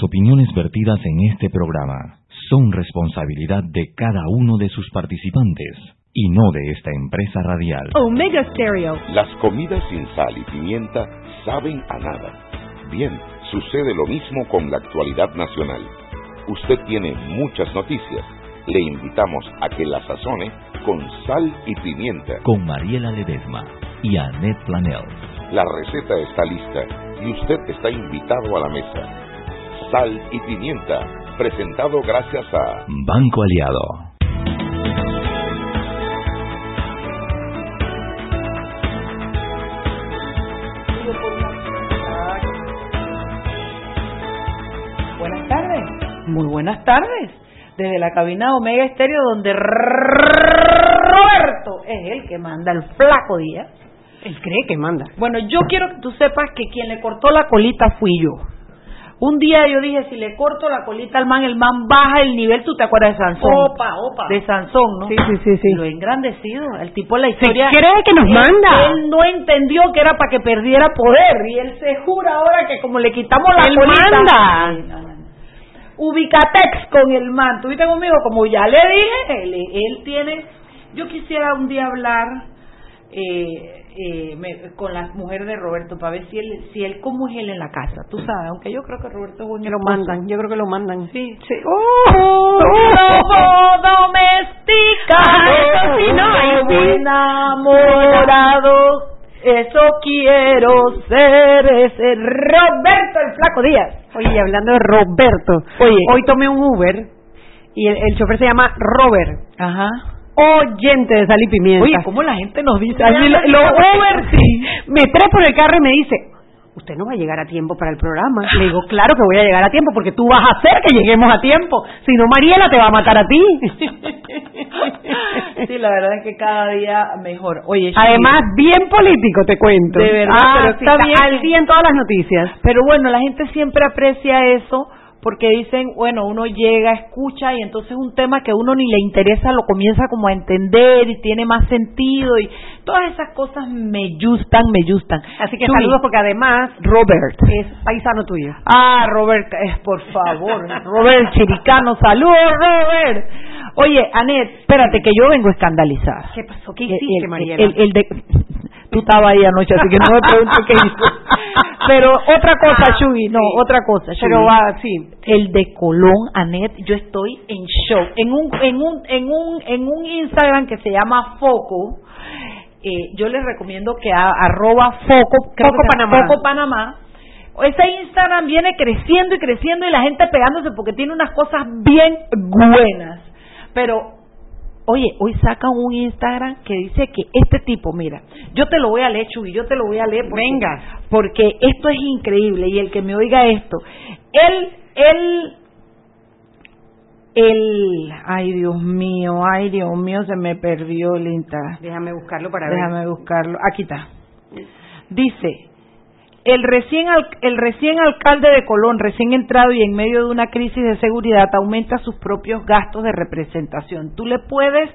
Las opiniones vertidas en este programa son responsabilidad de cada uno de sus participantes y no de esta empresa radial. Omega Stereo. Las comidas sin sal y pimienta saben a nada. Bien, sucede lo mismo con la actualidad nacional. Usted tiene muchas noticias. Le invitamos a que la sazone con sal y pimienta. Con Mariela Ledesma y Annette Planel. La receta está lista y usted está invitado a la mesa. Sal y pimienta, presentado gracias a Banco Aliado. Buenas tardes, muy buenas tardes. Desde la cabina Omega Estéreo, donde Roberto es el que manda el flaco día. Él cree que manda. Bueno, yo quiero que tú sepas que quien le cortó la colita fui yo. Un día yo dije, si le corto la colita al man, el man baja el nivel, tú te acuerdas de Sansón. Opa, opa. De Sansón, ¿no? Sí, sí, sí, sí. Lo he engrandecido. El tipo en la historia. cree que nos él- manda. Él no entendió que era para que perdiera poder. Y él se jura ahora que como le quitamos la Él colita. manda. Sí. Ubicatex con el man. ¿Tuviste conmigo? Como ya le dije, él, él tiene. Yo quisiera un día hablar eh, eh, me- con la mujer de Roberto para ver si él, si él cómo es él en la casa. Tú sabes, aunque yo creo que Roberto es Que lo mandan, yo creo que lo mandan. Sí. sí. Lobo domesticado, Eso sí, no, enamorado, eso quiero ser ese Roberto el Flaco Díaz. Oye, hablando de Roberto, Oye. hoy tomé un Uber y el, el chofer se llama Robert, Ajá. Oyente de sal y pimienta. Oye, ¿cómo la gente nos dice? Así lo, lo Uber, sí. Me trepo en el carro y me dice, usted no va a llegar a tiempo para el programa. Le digo, claro que voy a llegar a tiempo porque tú vas a hacer que lleguemos a tiempo. Si no, Mariela te va a matar a ti. Sí, la verdad es que cada día mejor. Oye, Además, bien político, te cuento. De verdad, Ah, pero sí, está bien. al día en todas las noticias. Pero bueno, la gente siempre aprecia eso porque dicen, bueno, uno llega, escucha y entonces un tema que a uno ni le interesa lo comienza como a entender y tiene más sentido y todas esas cosas me gustan, me gustan. Así que saludos porque además Robert. es paisano tuyo. Ah, Robert, eh, por favor, Robert Chiricano, saludos, Robert. Oye, Anet, espérate que yo vengo escandalizada. ¿Qué pasó? ¿Qué El- hiciste, el, Mariela? el- el de, tú estabas ahí anoche, así que no me preguntes qué hizo. Pero otra cosa, Ah, no, sí. otra cosa, Pero Chuy. va, sí. El de Colón, Anet, yo estoy en shock. En un, en un, en un, en un Instagram que se llama Foco, eh, yo les recomiendo que a, arroba Foco, creo Foco que Panamá. Foco Panamá. Ese Instagram viene creciendo y creciendo y la gente pegándose porque tiene unas cosas bien buenas. Pero Oye, hoy sacan un Instagram que dice que este tipo, mira, yo te lo voy a leer, Chuy, yo te lo voy a leer. Porque, Venga. Porque esto es increíble y el que me oiga esto, él, él, él, ay Dios mío, ay Dios mío, se me perdió el Instagram. Déjame buscarlo para ver. Déjame buscarlo. Aquí está. Dice, el recién, el recién alcalde de Colón, recién entrado y en medio de una crisis de seguridad, aumenta sus propios gastos de representación. Tú le puedes,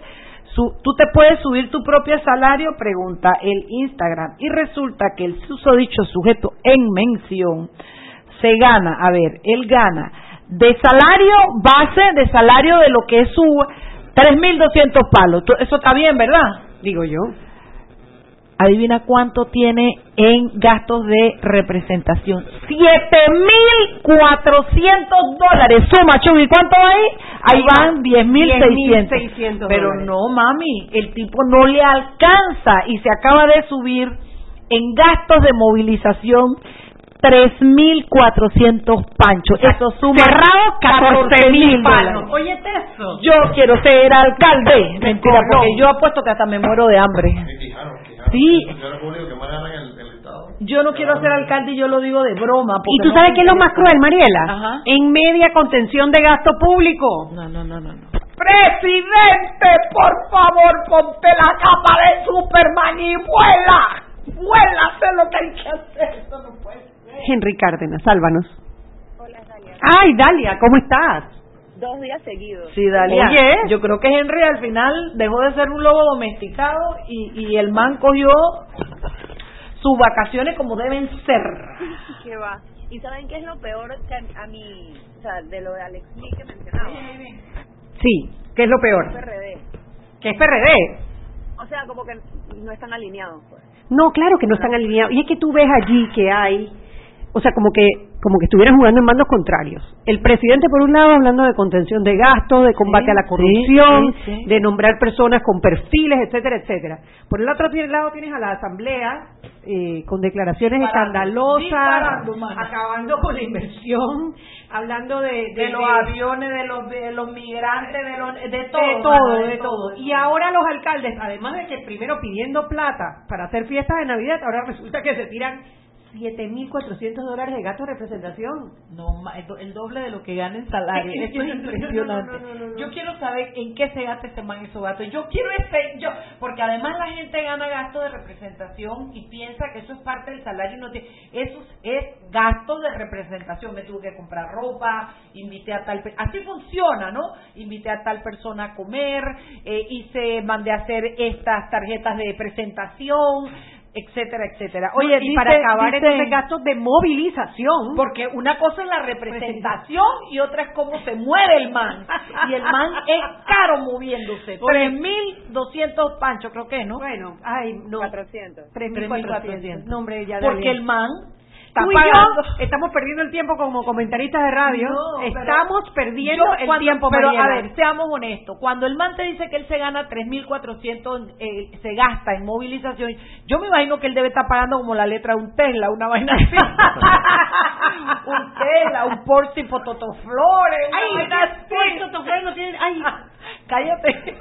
tú te puedes subir tu propio salario, pregunta el Instagram. Y resulta que el susodicho sujeto en mención se gana, a ver, él gana de salario base, de salario de lo que es su 3.200 palos. Eso está bien, ¿verdad? Digo yo. Adivina cuánto tiene en gastos de representación. 7.400 dólares. Suma, Chubi, ¿cuánto hay? Ahí van 10.600. 10.600 Pero dólares. no, mami, el tipo no le alcanza y se acaba de subir en gastos de movilización 3.400 panchos. Eso suma cerrado 14.000 dólares. palos. Óyete eso. Yo quiero ser alcalde. Mentira, porque yo apuesto que hasta me muero de hambre. Sí. Yo no quiero ser alcalde y yo lo digo de broma. ¿Y tú no sabes qué es lo más cruel, Mariela? Ajá. En media contención de gasto público. No, no, no, no, no. Presidente, por favor, ponte la capa de Superman y vuela. Vuela, sé lo que hay que hacer. Eso no puede ser. Henry Cárdenas, sálvanos. Ay, Dalia, ¿cómo estás? Dos días seguidos. Sí, Dalia. Oye. Yo creo que Henry al final dejó de ser un lobo domesticado y, y el man cogió sus vacaciones como deben ser. ¿Qué va? ¿Y saben qué es lo peor que a, mí, o sea, de lo de Alex Lee que mencionaba? Sí, ¿qué es lo peor? PRD. Que es PRD. O sea, como que no están alineados, pues. No, claro que no están alineados. Y es que tú ves allí que hay, o sea, como que como que estuvieran jugando en bandos contrarios. El presidente, por un lado, hablando de contención de gastos, de combate Sí, a la corrupción, sí, sí, sí. de nombrar personas con perfiles, etcétera, etcétera. Por el otro lado tienes a la Asamblea eh, con declaraciones escandalosas, acabando con la inversión, hablando de, de, de los de- aviones, de los, de los migrantes, de, los, de todo. de todo, mano, de todo. Y ahora los alcaldes, además de que primero pidiendo plata para hacer fiestas de Navidad, ahora resulta que se tiran 7.400 dólares de gasto de representación. No, el do- el doble de lo que gana en salario. Esto es impresionante. No, no, no, no, no. Yo quiero saber en qué se gasta ese man esos gastos. Yo quiero ese, yo, porque además la gente gana gasto de representación y piensa que eso es parte del salario no tiene, eso es gasto de representación. Me tuve que comprar ropa, invité a tal, así funciona, ¿no? Invité a tal persona a comer, eh, hice, mandé a hacer estas tarjetas de presentación, etcétera, etcétera. Oye, y para acabar dice- entonces gastos de movilización. porque una cosa es la representación y otra es cómo se mueve el man. Y el man es caro moviéndose. Oye. 3.200 panchos, creo que, ¿no? Bueno, ay, no. 400. 3.400. No, hombre, ya Porque el man está Tú y pagando. yo estamos perdiendo el tiempo como comentaristas de radio. No, estamos perdiendo Yo el cuando- tiempo, Pero a ver, seamos honestos. Cuando el man te dice que él se gana 3.400, eh, se gasta en movilización, yo me imagino que él debe estar pagando como la letra de un Tesla, una vaina así. un Tesla, un Porsche Fototoflores, Ay, vaina Fotoflores no tiene- ay. Cállate.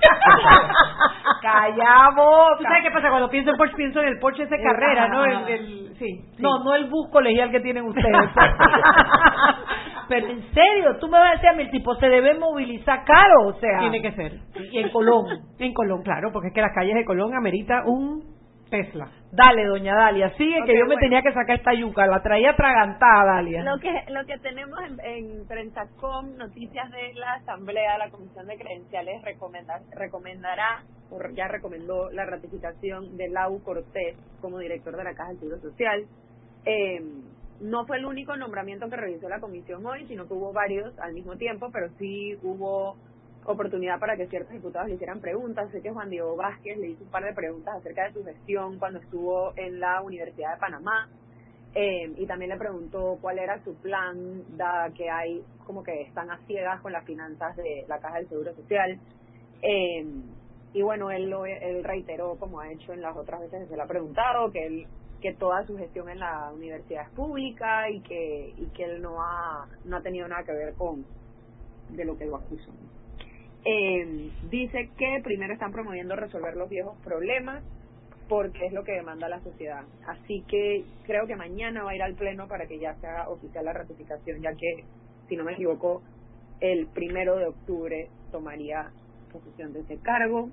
Callamos. ¿Tú sabes qué pasa? Cuando pienso en Porsche, pienso en el Porsche ese carrera, ¿no? El, Ajá. el- sí, sí. No, no el bus colegial que tienen ustedes. Pero en serio, tú me vas a decir a mí, el tipo se debe movilizar caro, o sea. Tiene que ser. Y en Colón. En Colón, claro, porque es que las calles de Colón amerita un Tesla. Dale, doña Dalia, sigue Ok, que yo me bueno. tenía que sacar esta yuca, la traía atragantada, Dalia. Lo que lo que tenemos en, en Prensacom, noticias de la Asamblea, la Comisión de Credenciales recomenda, recomendará, o ya recomendó la ratificación de Lau Cortés como director de la Caja del Seguro Social. Eh, no fue el único nombramiento que realizó la comisión hoy, sino que hubo varios al mismo tiempo, pero sí hubo oportunidad para que ciertos diputados le hicieran preguntas. Sé que Juan Diego Vázquez le hizo un par de preguntas acerca de su gestión cuando estuvo en la Universidad de Panamá. Eh, y también le preguntó cuál era su plan, dada que hay como que están a ciegas con las finanzas de la Caja del Seguro Social. Eh, y bueno, él, lo, él reiteró, como ha hecho en las otras veces que se le ha preguntado, que él que toda su gestión en la universidad es pública y que y que él no ha no ha tenido nada que ver con de lo que lo acusan. Eh, dice que primero están promoviendo resolver los viejos problemas porque es lo que demanda la sociedad. Así que creo que mañana va a ir al Pleno para que ya se haga oficial la ratificación, ya que, si no me equivoco, el primero de octubre tomaría posesión de ese cargo.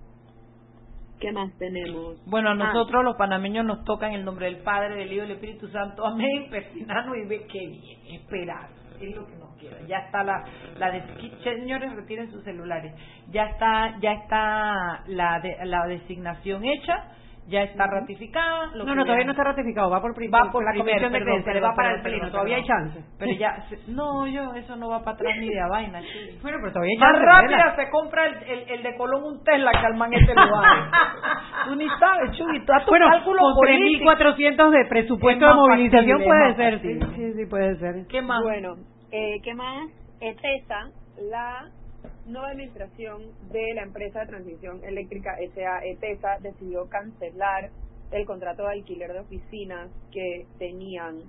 ¿Qué más tenemos? Bueno, a Ah, nosotros los panameños nos toca en el nombre del Padre, del Hijo y del Espíritu Santo. Amén. Persinarnos y ver qué bien. Esperar. Es lo que nos queda. Ya está la, la de, señores, retiren sus celulares. Ya está, ya está la, de- la designación hecha. Ya está ratificada. lo No, no, todavía no está ratificado, va por, Va por la primero, comisión de perdón, perdón, va para el pleno, todavía hay chance. Pero ya, se- no, yo, eso no va para atrás ni de a vaina, chico. Bueno, pero todavía hay Más chance. rápida ¿verdad? se compra el, el, el de Colón un Tesla que al man este lo vale. Tú ni sabes, Chuy, tú haz tu Bueno, cálculo con político. 3.400 de presupuesto Es de más movilización factible, puede es más ser, sí, sí, sí, puede ser. ¿Qué más? Bueno, eh, ¿qué más? ETESA, la nueva administración de la empresa de transición eléctrica SA ETESA decidió cancelar el contrato de alquiler de oficinas que tenían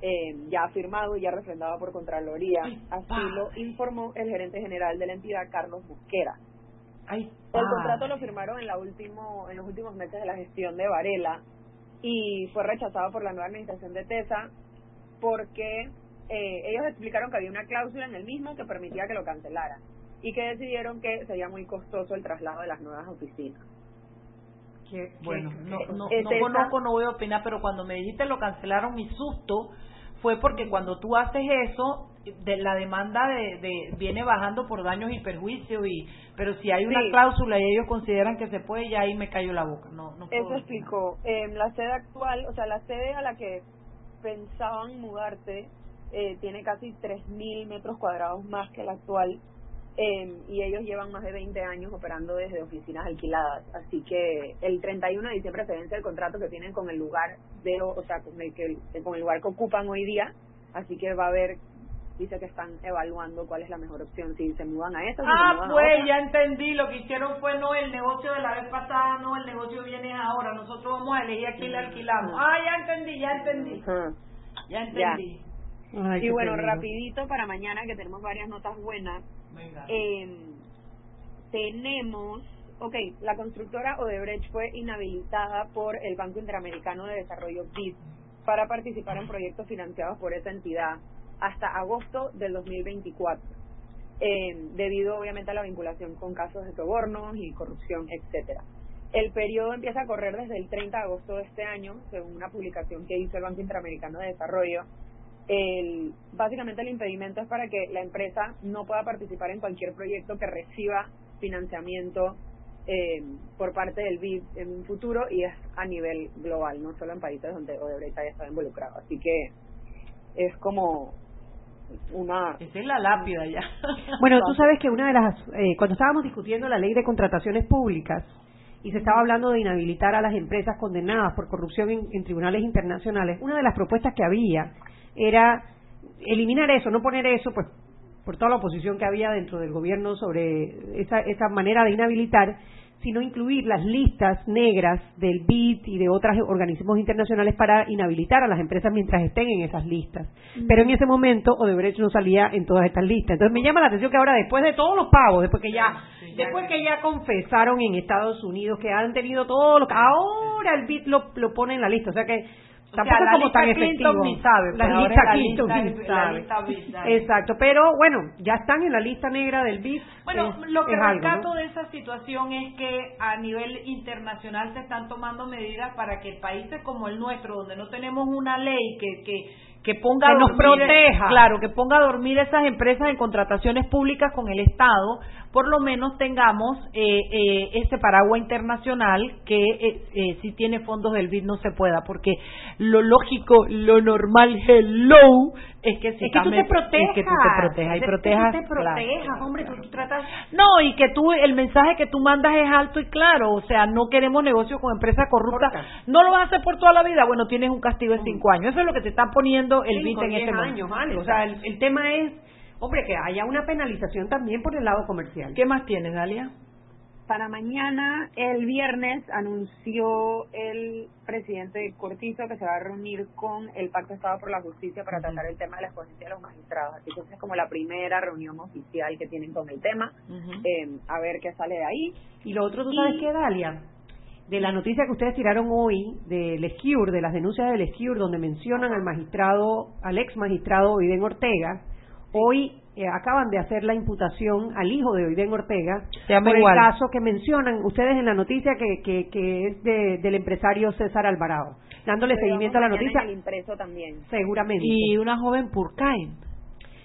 eh, ya firmado y ya refrendado por Contraloría. Así lo informó el gerente general de la entidad, Carlos Mosquera. Ay, El contrato lo firmaron en, la último, en los últimos meses de la gestión de Varela y fue rechazado por la nueva administración de TESA porque eh, ellos explicaron que había una cláusula en el mismo que permitía que lo cancelaran y que decidieron que sería muy costoso el traslado de las nuevas oficinas. Qué- Bueno, qué- no, no, es no esa- conozco, no voy a opinar, pero cuando me dijiste lo cancelaron, mi susto fue porque cuando tú haces eso, de la demanda de, de viene bajando por daños y perjuicios, y pero si hay una Sí. cláusula y ellos consideran que se puede, ya ahí me cayó la boca. No, no puedo Eso opinar. explicó. En la sede actual, o sea, la sede a la que pensaban mudarse eh, tiene casi 3.000 metros cuadrados más que el actual eh, y ellos llevan más de 20 años operando desde oficinas alquiladas. Así que el 31 de diciembre se vence el contrato que tienen con el lugar de, o sea, con el, que, con el lugar que ocupan hoy día. Así que va a haber dice que están evaluando cuál es la mejor opción, si se mudan a esto. ah, pues ya entendí, lo que hicieron fue no el negocio de la vez pasada, no el negocio viene ahora, nosotros vamos a elegir a quién le alquilamos. Ah, ya entendí, ya entendí. Ya entendí. Y bueno, rapidito para mañana que tenemos varias notas buenas. Eh, tenemos, ok, la constructora Odebrecht fue inhabilitada por el Banco Interamericano de Desarrollo BID para participar en proyectos financiados por esa entidad hasta agosto del 2024, eh, debido obviamente a la vinculación con casos de sobornos y corrupción, etcétera. El periodo empieza a correr desde el 30 de agosto de este año, según una publicación que hizo el Banco Interamericano de Desarrollo. El, básicamente el impedimento es para que la empresa no pueda participar en cualquier proyecto que reciba financiamiento eh, por parte del BID en un futuro y es a nivel global, no solo en países donde Odebrecht haya estado involucrado. Así que es como una... Esa es la lápida ya. Bueno, tú sabes que una de las... Eh, cuando estábamos discutiendo la ley de contrataciones públicas y se estaba hablando de inhabilitar a las empresas condenadas por corrupción en, tribunales internacionales, una de las propuestas que había era eliminar eso, no poner eso, pues por toda la oposición que había dentro del gobierno sobre esa, esa manera de inhabilitar, sino incluir las listas negras del BID y de otros organismos internacionales para inhabilitar a las empresas mientras estén en esas listas. Pero en ese momento Odebrecht no salía en todas estas listas. Entonces me llama la atención que ahora después de todos los pagos, después que ya, después que ya confesaron en Estados Unidos que han tenido todos los ahora el BID lo, lo pone en la lista, o sea que tampoco es como tan efectivo. sabe, la lista Clinton Exacto, pero bueno, ya están en la lista negra del BID. Bueno, lo que rescato de esa situación es que a nivel internacional se están tomando medidas para que países como el nuestro, donde no tenemos una ley que, que que ponga nos proteja claro que ponga a dormir esas empresas en contrataciones públicas con el Estado por lo menos tengamos eh, eh, este paraguas internacional que eh, eh, si tiene fondos del BID no se pueda, porque lo lógico, lo normal, hello, es que si es que tú te protejas, es que tú te protejas. y protejas, te protejas, hombre, tú, tratas no y que tú el mensaje que tú mandas es alto y claro, o sea, no queremos negocio con empresas corruptas, no lo vas a hacer por toda la vida, bueno, tienes un castigo de cinco años, eso es lo que te está poniendo el BID en este momento. o sea, el tema es Hombre, que haya una penalización también por el lado comercial. ¿Qué más tienes, Dalia? Para mañana, el viernes, anunció el presidente Cortizo que se va a reunir con el Pacto Estado por la Justicia para tratar el tema de la exponencia de los magistrados. Así que es como la primera reunión oficial que tienen con el tema. Eh, a ver qué sale de ahí. Y lo otro, ¿tú sabes qué, Dalia? de la noticia que ustedes tiraron hoy del Esquiur, de las denuncias del Esquiur, donde mencionan al magistrado, al ex magistrado Oiden Ortega, Hoy eh, acaban de hacer la imputación al hijo de Oiden Ortega por el caso que mencionan ustedes en la noticia que, que, es del empresario César Alvarado, dándole seguimiento a la noticia. El impreso también. Seguramente. Y una joven Purcain.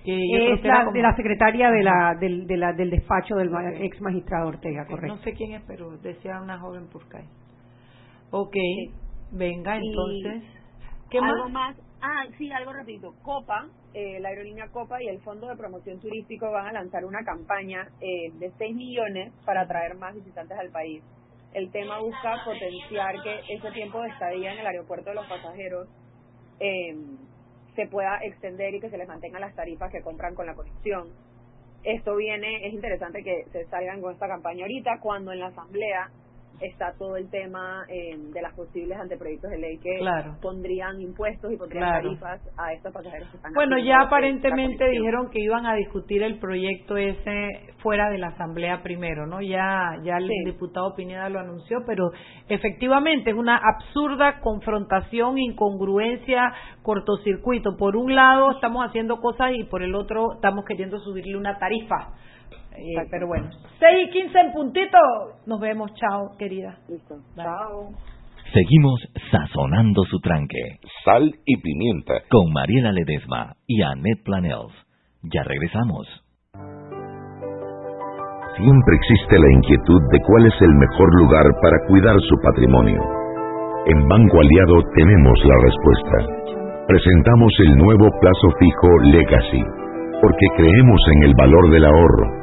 Que es la, de la secretaria de la, del, de la, del despacho del ex magistrado Ortega, correcto. No sé quién es, pero decía una joven Purcain. Ok, venga entonces. ¿Qué ¿Algo más? Ah, sí, algo repito. Copa, eh, la aerolínea Copa y el Fondo de Promoción Turístico van a lanzar una campaña eh, de 6 millones para atraer más visitantes al país. El tema busca potenciar que ese tiempo de estadía en el aeropuerto de los pasajeros eh, se pueda extender y que se les mantengan las tarifas que compran con la conexión. Esto viene, es interesante que se salgan con esta campaña ahorita, cuando en la asamblea está todo el tema eh, de las posibles anteproyectos de ley que pondrían impuestos y pondrían tarifas a estos pasajeros que están Bueno, ya aparentemente dijeron que iban a discutir el proyecto ese fuera de la asamblea primero, ¿no? Ya ya el diputado Pineda lo anunció, pero efectivamente es una absurda confrontación, incongruencia, cortocircuito. Por un lado estamos haciendo cosas y por el otro estamos queriendo subirle una tarifa eh, pero bueno, 6 y 15 en puntito. Nos vemos, chao, querida. Listo. Chao. Seguimos sazonando su tranque. Sal y pimienta. Con Mariela Ledesma y Annette Planels. Ya regresamos. Siempre existe la inquietud de cuál es el mejor lugar para cuidar su patrimonio. En Banco Aliado tenemos la respuesta presentamos el nuevo plazo fijo Legacy, porque creemos en el valor del ahorro,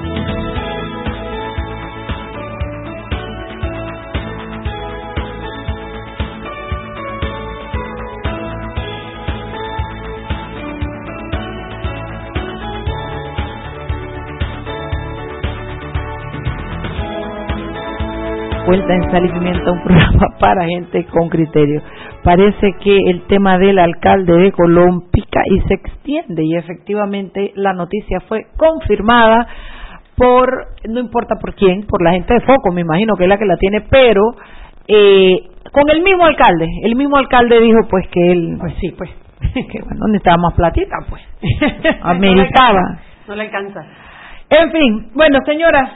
Vuelta en Sal y Pimienta, un programa para gente con criterio. Parece que el tema del alcalde de Colón pica y se extiende y efectivamente la noticia fue confirmada por, no importa por quién, por la gente de Foco, me imagino que es la que la tiene, pero eh, con el mismo alcalde. El mismo alcalde dijo pues que él, pues sí, pues, que bueno, ¿dónde estaba más platita? Pues, ameritaba. no le alcanza. En fin, bueno, señoras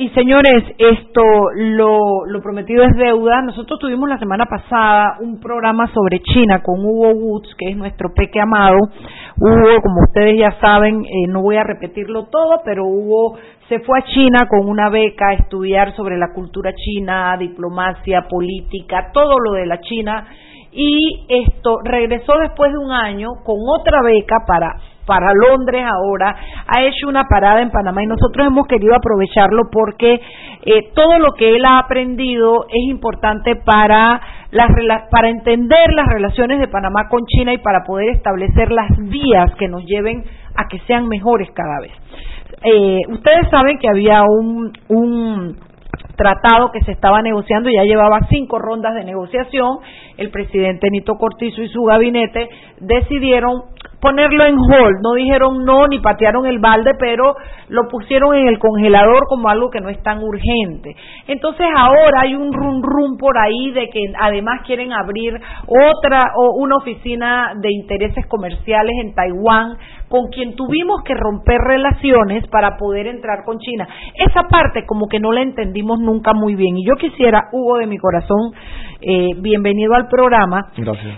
y señores, esto lo, lo, prometido es deuda. Nosotros tuvimos la semana pasada un programa sobre China con Hugo Woods, que es nuestro peque amado. Hugo, como ustedes ya saben, eh, no voy a repetirlo todo, pero Hugo se fue a China con una beca a estudiar sobre la cultura china, diplomacia, política, todo lo de la China. Y esto regresó después de un año con otra beca para para Londres ahora, ha hecho una parada en Panamá y nosotros hemos querido aprovecharlo porque eh, todo lo que él ha aprendido es importante para, las, para entender las relaciones de Panamá con China y para poder establecer las vías que nos lleven a que sean mejores cada vez. Eh, ustedes saben que había un, un tratado que se estaba negociando, ya llevaba cinco rondas de negociación, el presidente Nito Cortizo y su gabinete decidieron ponerlo en hold, no dijeron no ni patearon el balde, pero lo pusieron en el congelador como algo que no es tan urgente. Entonces ahora hay un rum rum por ahí de que además quieren abrir otra o una oficina de intereses comerciales en Taiwán con quien tuvimos que romper relaciones para poder entrar con China. Esa parte como que no la entendimos nunca muy bien y yo quisiera, Hugo de mi corazón, eh, bienvenido al programa,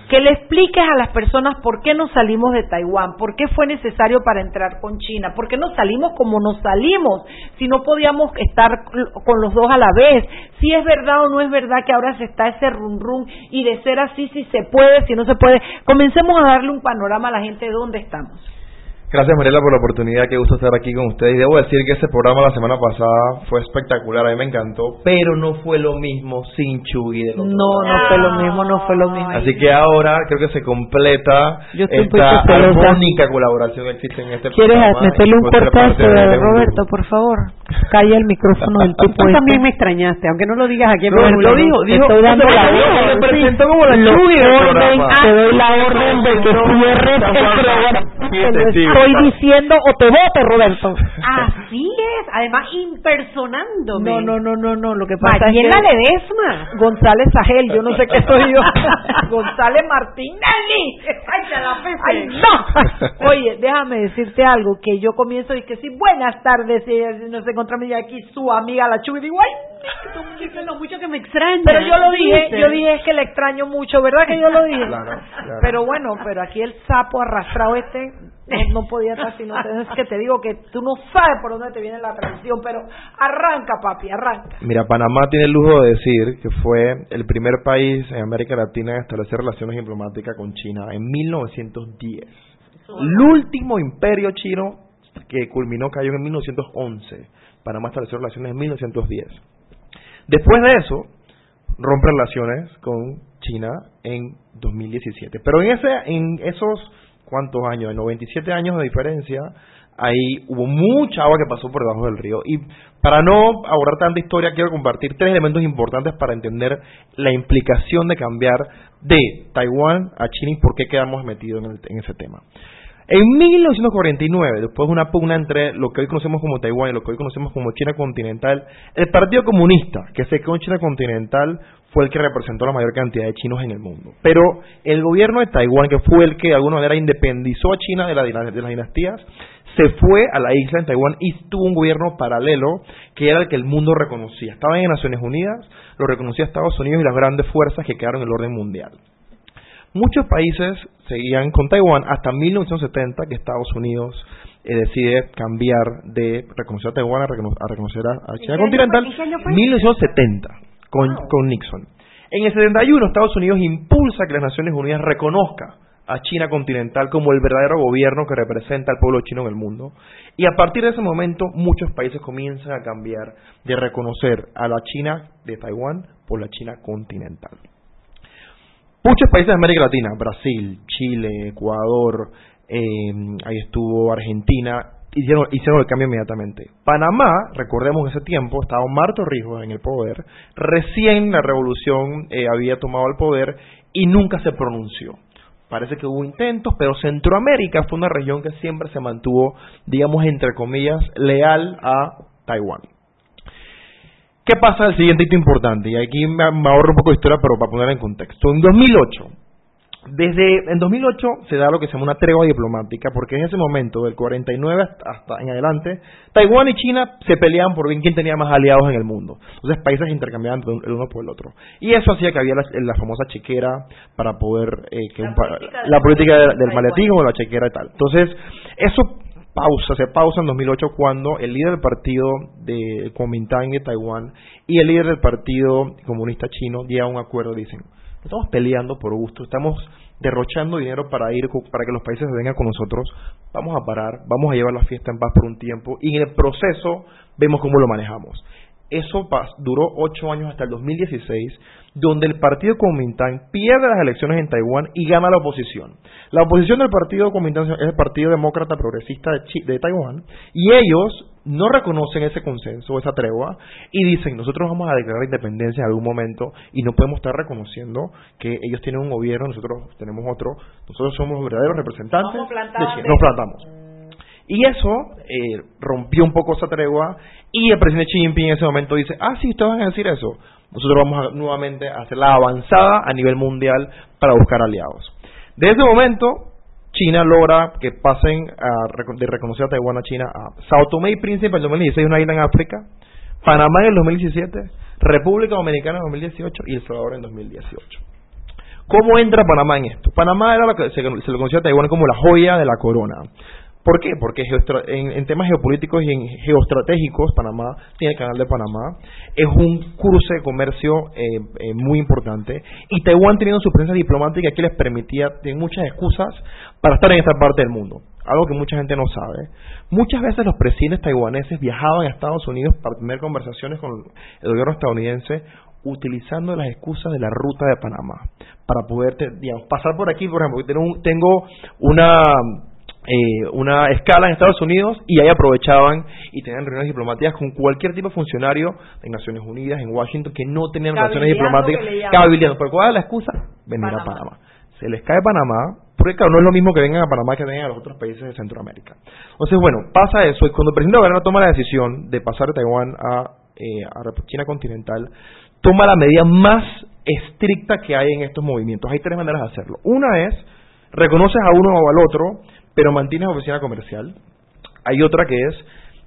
que le expliques a las personas por qué nos salimos de Taiwán, por qué fue necesario para entrar con China, por qué nos salimos como nos salimos, si no podíamos estar con los dos a la vez, si es verdad o no es verdad que ahora se está ese rum rum y de ser así si se puede, si no se puede. Comencemos a darle un panorama a la gente de dónde estamos. Gracias Mariela por la oportunidad, que gusto estar aquí con ustedes. Y debo decir que ese programa la semana pasada fue espectacular, a mí me encantó, pero no fue lo mismo sin Chugui de No, no fue lo mismo, no fue lo mismo. Así que ahora creo que se completa esta armónica colaboración que existe en este ¿Quieres programa. ¿Quieres meterle un cortazo de Roberto, por favor? Calla el micrófono del tipo Tú también me extrañaste, aunque no lo digas aquí. Roberto lo dijo, dijo, estoy dando la orden. Me presentó como la Chugui Te doy la orden de que cierres el programa estoy diciendo o te voto, Roberto. Así es, además impersonándome. No, no, no, no, no, lo que pasa es que Ledesma. González Sajel, yo no sé qué soy yo. González Martinelli. Ay, no. Oye, déjame decirte algo, que yo comienzo y que sí, buenas tardes, y no sé contra mí y aquí su amiga la Chuy. Digo, ay, lo mucho que me extraña. pero yo lo dije, ¿Viste? yo dije es que le extraño mucho, ¿verdad que yo lo dije? Claro, claro. Pero bueno, pero aquí el sapo arrastrado este no, no podía estar sino es que te digo que tú no sabes por dónde te viene la traición, pero arranca, papi, arranca. Mira, Panamá tiene el lujo de decir que fue el primer país en América Latina en establecer relaciones diplomáticas con China en 1910. El último imperio chino que culminó cayó en 1911. Panamá estableció relaciones en 1910. Después de eso, rompe relaciones con China en 2017. Pero en ese, en esos cuántos años, en 97 años de diferencia, ahí hubo mucha agua que pasó por debajo del río. Y para no abordar tanta historia, quiero compartir tres elementos importantes para entender la implicación de cambiar de Taiwán a China y por qué quedamos metidos en, el- en ese tema. En 1949, después de una pugna entre lo que hoy conocemos como Taiwán y lo que hoy conocemos como China continental, el Partido Comunista, que se quedó en China continental, fue el que representó la mayor cantidad de chinos en el mundo. Pero el gobierno de Taiwán, que fue el que de alguna manera independizó a China de, la- las dinastías, se fue a la isla en Taiwán y tuvo un gobierno paralelo que era el que el mundo reconocía. Estaba en Naciones Unidas, lo reconocía Estados Unidos y las grandes fuerzas que quedaron en el orden mundial. Muchos países seguían con Taiwán hasta 1970 que Estados Unidos eh, decide cambiar de reconocer a Taiwán a, recono- a reconocer a, China continental. fue? ¿En qué año fue? 1970 con, Wow. con Nixon. En el 71 Estados Unidos impulsa que las Naciones Unidas reconozca a China continental como el verdadero gobierno que representa al pueblo chino en el mundo. Y a partir de ese momento muchos países comienzan a cambiar de reconocer a la China de Taiwán por la China continental. Muchos países de América Latina, Brasil, Chile, Ecuador, eh, ahí estuvo Argentina, hicieron, el cambio inmediatamente. Panamá, recordemos ese tiempo, estaba Omar Torrijos en el poder, recién la revolución eh, había tomado el poder y nunca se pronunció. Parece que hubo intentos, pero Centroamérica fue una región que siempre se mantuvo, digamos, entre comillas, leal a Taiwán. ¿Qué pasa el siguiente hito importante? Y aquí me, ahorro un poco de historia, pero para ponerla en contexto. En 2008, desde en 2008 se da lo que se llama una tregua diplomática, porque en ese momento, del 49 hasta, hasta en adelante, Taiwán y China se peleaban por ver quién tenía más aliados en el mundo. Entonces países intercambiaban el uno por el otro. Y eso hacía que había la, la famosa chequera para poder... eh, que La un política del la política del, del Taiwán. maletín o la chequera y tal. Entonces, eso pausa, se pausa en 2008 cuando el líder del partido de Kuomintang de Taiwán y el líder del partido comunista chino llegan a un acuerdo dicen, estamos peleando por gusto, estamos derrochando dinero para ir para que los países vengan con nosotros, vamos a parar, vamos a llevar la fiesta en paz por un tiempo y en el proceso vemos cómo lo manejamos. Eso duró ocho años hasta el 2016, donde el partido Kuomintang pierde las elecciones en Taiwán y gana la oposición. La oposición del partido Kuomintang es el Partido Demócrata Progresista de, Chi- de Taiwán y ellos no reconocen ese consenso, esa tregua, y dicen, nosotros vamos a declarar independencia en algún momento y no podemos estar reconociendo que ellos tienen un gobierno, nosotros tenemos otro, nosotros somos los verdaderos representantes de. China, nos plantamos. Y eso eh, rompió un poco esa tregua y el presidente Xi Jinping en ese momento dice, ah, sí, ustedes van a decir eso. Nosotros vamos a, nuevamente a hacer la avanzada a nivel mundial para buscar aliados. De ese momento, China logra que pasen a, de reconocer a Taiwán a China a Sao Tomé y Príncipe en el 2016, una isla en África, Panamá en el 2017, República Dominicana en el 2018 y El Salvador en 2018. ¿Cómo entra Panamá en esto? Panamá era lo que se, se le conocía a Taiwán como la joya de la corona. ¿Por qué? Porque en, en temas geopolíticos y en geoestratégicos, Panamá tiene el canal de Panamá, es un cruce de comercio eh, eh, muy importante y Taiwán teniendo su presencia diplomática que les permitía, tiene muchas excusas para estar en esta parte del mundo, algo que mucha gente no sabe. Muchas veces los presidentes taiwaneses viajaban a Estados Unidos para tener conversaciones con el gobierno estadounidense utilizando las excusas de la ruta de Panamá para poder digamos, pasar por aquí, por ejemplo, tengo, tengo una eh, una escala en Estados Unidos y ahí aprovechaban y tenían reuniones diplomáticas con cualquier tipo de funcionario en Naciones Unidas, en Washington, que no tenían relaciones diplomáticas, cabildeando. ¿Pero cuál es la excusa? Venir a Panamá. Se les cae Panamá, porque claro, no es lo mismo que vengan a Panamá que vengan a los otros países de Centroamérica. Entonces, bueno, pasa eso, y cuando el presidente Obama toma la decisión de pasar de Taiwán a, eh, a China continental, toma la medida más estricta que hay en estos movimientos. Hay tres maneras de hacerlo. Una es, reconoces a uno o al otro, pero mantienes oficina comercial. Hay otra que es,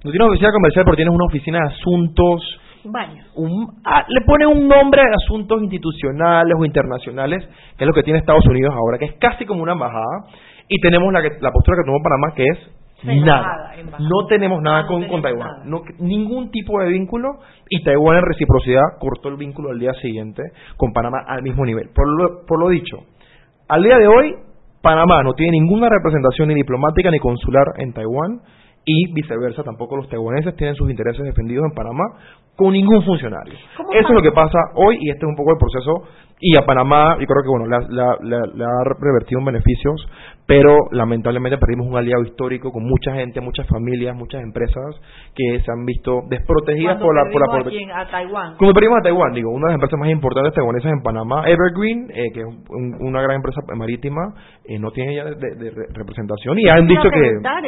No tienes oficina comercial, pero tienes una oficina de asuntos. Baño. Un, ah, le pone un nombre a asuntos institucionales o internacionales, que es lo que tiene Estados Unidos ahora, que es casi como una embajada. Y tenemos la, que, la postura que tomó Panamá, que es nada. embajada. No tenemos nada Ah, no con, tenemos con Taiwán. nada. No, ningún tipo de vínculo. Y Taiwán en reciprocidad cortó el vínculo al día siguiente con Panamá al mismo nivel. Por lo, por lo dicho, al día de hoy, Panamá no tiene ninguna representación ni diplomática ni consular en Taiwán y viceversa, tampoco los taiwaneses tienen sus intereses defendidos en Panamá con ningún funcionario. ¿Cómo Eso es lo que pasa hoy y este es un poco el proceso y a Panamá yo creo que bueno le ha- le le revertido en beneficios, pero lamentablemente perdimos un aliado histórico con mucha gente, muchas familias, muchas empresas que se han visto desprotegidas por la por la prote- a Taiwán. como perdimos a Taiwán, digo, una de las empresas más importantes taiwanesas en Panamá, Evergreen, eh, que es un- una gran empresa marítima, eh, no tiene ya de, de- de re- representación y han dicho que...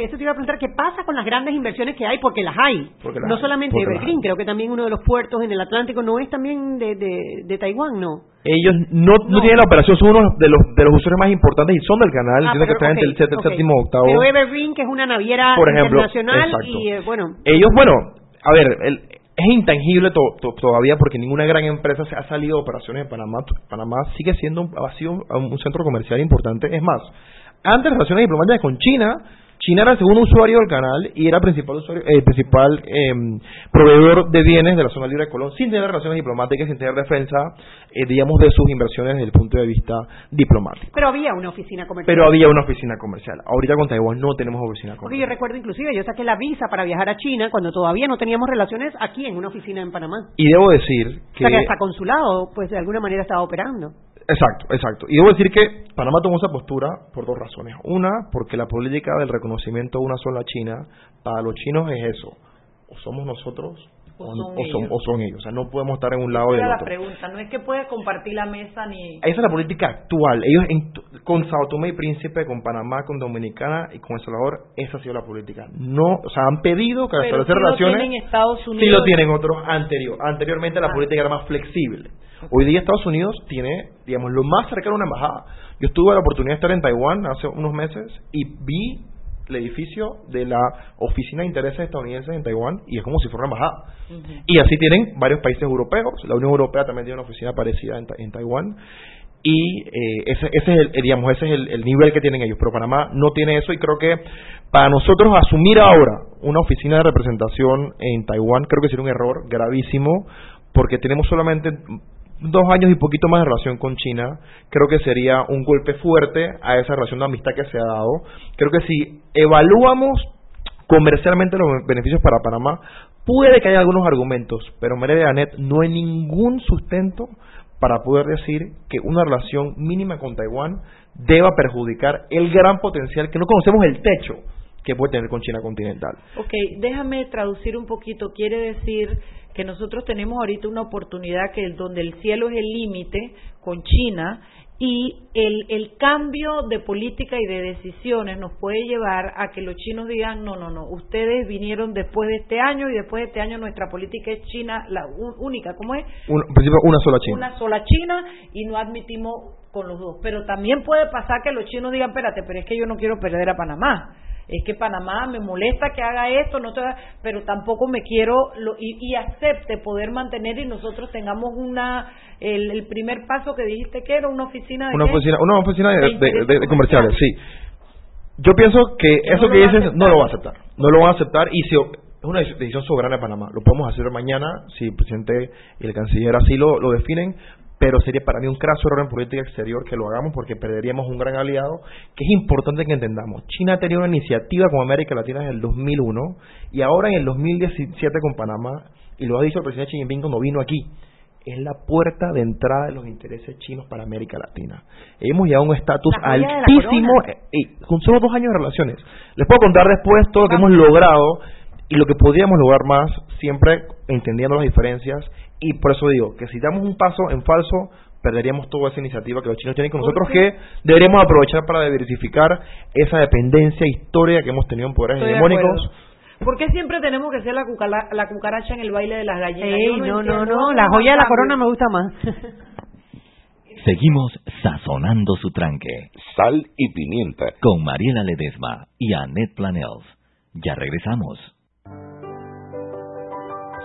Eso te iba a preguntar, ¿qué pasa con las grandes inversiones que hay? Porque las hay. Porque las no hay, solamente Evergreen, creo que también uno de los puertos en el Atlántico no es también de, de, de Taiwán, ¿no? Ellos no, no. tienen la operación, son uno de los, de los usuarios más importantes y son del canal, Ah, entiendo que pero, están entre el, séptimo octavo. Pero Evergreen, que es una naviera Por ejemplo, internacional exacto. y, eh, bueno, Ellos, bueno, a ver, el- es intangible to- to- todavía porque ninguna gran empresa se ha salido de operaciones en Panamá. Panamá sigue siendo un, ha sido un, un centro comercial importante. Es más, antes de relaciones diplomáticas con China, China era el segundo usuario del canal y era el principal usuario, el principal em, proveedor de bienes de la zona libre de Colón, sin tener relaciones diplomáticas, sin tener defensa, eh, digamos, de sus inversiones desde el punto de vista diplomático. pero había una oficina comercial. Pero había una oficina comercial. Ahorita con Taiwán no tenemos oficina Porque comercial. yo recuerdo inclusive, yo saqué la visa para viajar a China cuando todavía no teníamos relaciones aquí en una oficina en Panamá. Y debo decir O que... sea que hasta consulado, pues de alguna manera estaba operando. Exacto, exacto. Y debo decir que Panamá tomó esa postura por dos razones. Una, porque la política del reconocimiento de una sola China, para los chinos es eso. O somos nosotros O o, son o son, ellos. o son ellos. O sea, no podemos estar en un lado y del la otro. pregunta. No es que pueda compartir la mesa ni... Esa es la política actual. Ellos en con Sao Tomé y Príncipe, con Panamá, con Dominicana y con El Salvador, esa ha sido la política. No, o sea, han pedido que Pero establecer sí lo relaciones tienen Estados Sí Unidos. lo tienen otros anterior. Anteriormente la Ah. política era más flexible. Hoy día Estados Unidos tiene, digamos, lo más cercano a una embajada. Yo tuve la oportunidad de estar en Taiwán hace unos meses y vi el edificio de la Oficina de Intereses Estadounidenses en Taiwán y es como si fuera una embajada. Y así tienen varios países europeos. La Unión Europea también tiene una oficina parecida en, Ta- en Taiwán. Y eh, ese, ese es el, eh, digamos, ese es el, el nivel que tienen ellos. Pero Panamá no tiene eso y creo que para nosotros asumir ahora una oficina de representación en Taiwán creo que sería un error gravísimo porque tenemos solamente dos años y poquito más de relación con China, creo que sería un golpe fuerte a esa relación de amistad que se ha dado. Creo que si evaluamos comercialmente los beneficios para Panamá, puede que haya algunos argumentos, pero María Anet no hay ningún sustento para poder decir que una relación mínima con Taiwán deba perjudicar el gran potencial que no conocemos el techo que puede tener con China continental. Ok, déjame traducir un poquito. Quiere decir que nosotros tenemos ahorita una oportunidad que es donde el cielo es el límite con China y el, el cambio de política y de decisiones nos puede llevar a que los chinos digan, no, no, no, ustedes vinieron después de este año y después de este año nuestra política es China la única, ¿cómo es? Un- una sola China. Una sola China y no admitimos con los dos. Pero también puede pasar que los chinos digan, espérate, pero es que yo no quiero perder a Panamá. Es que Panamá me molesta que haga esto, no te, pero tampoco me quiero lo- y, y acepte poder mantener y nosotros tengamos una el, el primer paso que dijiste que era una oficina de una qué? oficina, una oficina de, De de- intereses de- de comerciales, sí. Yo pienso que Que eso no que va dices no lo va a aceptar. No lo van a aceptar y si es una deci- decisión soberana de Panamá. Lo podemos hacer mañana si el presidente y el canciller así lo, lo definen, pero sería para mí un craso error en política exterior que lo hagamos porque perderíamos un gran aliado que es importante que entendamos. China ha tenido una iniciativa con América Latina desde el 2001 y ahora en el 2017 con Panamá, y lo ha dicho el presidente Xi Jinping cuando vino aquí, es la puerta de entrada de los intereses chinos para América Latina. Hemos llegado a un estatus altísimo eh, y con solo dos años de relaciones. Les puedo contar después todo lo que hemos logrado y lo que podríamos lograr más, siempre entendiendo las diferencias. Y por eso digo que si damos un paso en falso, perderíamos toda esa iniciativa que los chinos tienen con nosotros, que deberíamos aprovechar para diversificar esa dependencia histórica que hemos tenido en poderes Estoy hegemónicos. ¿Por qué siempre tenemos que ser la, cucala- la cucaracha en el baile de las gallinas? Ey, no, no, no, la joya de la corona me gusta más. Seguimos sazonando su tranque Sal y pimienta. con Mariela Ledesma y Annette Planels. Ya regresamos.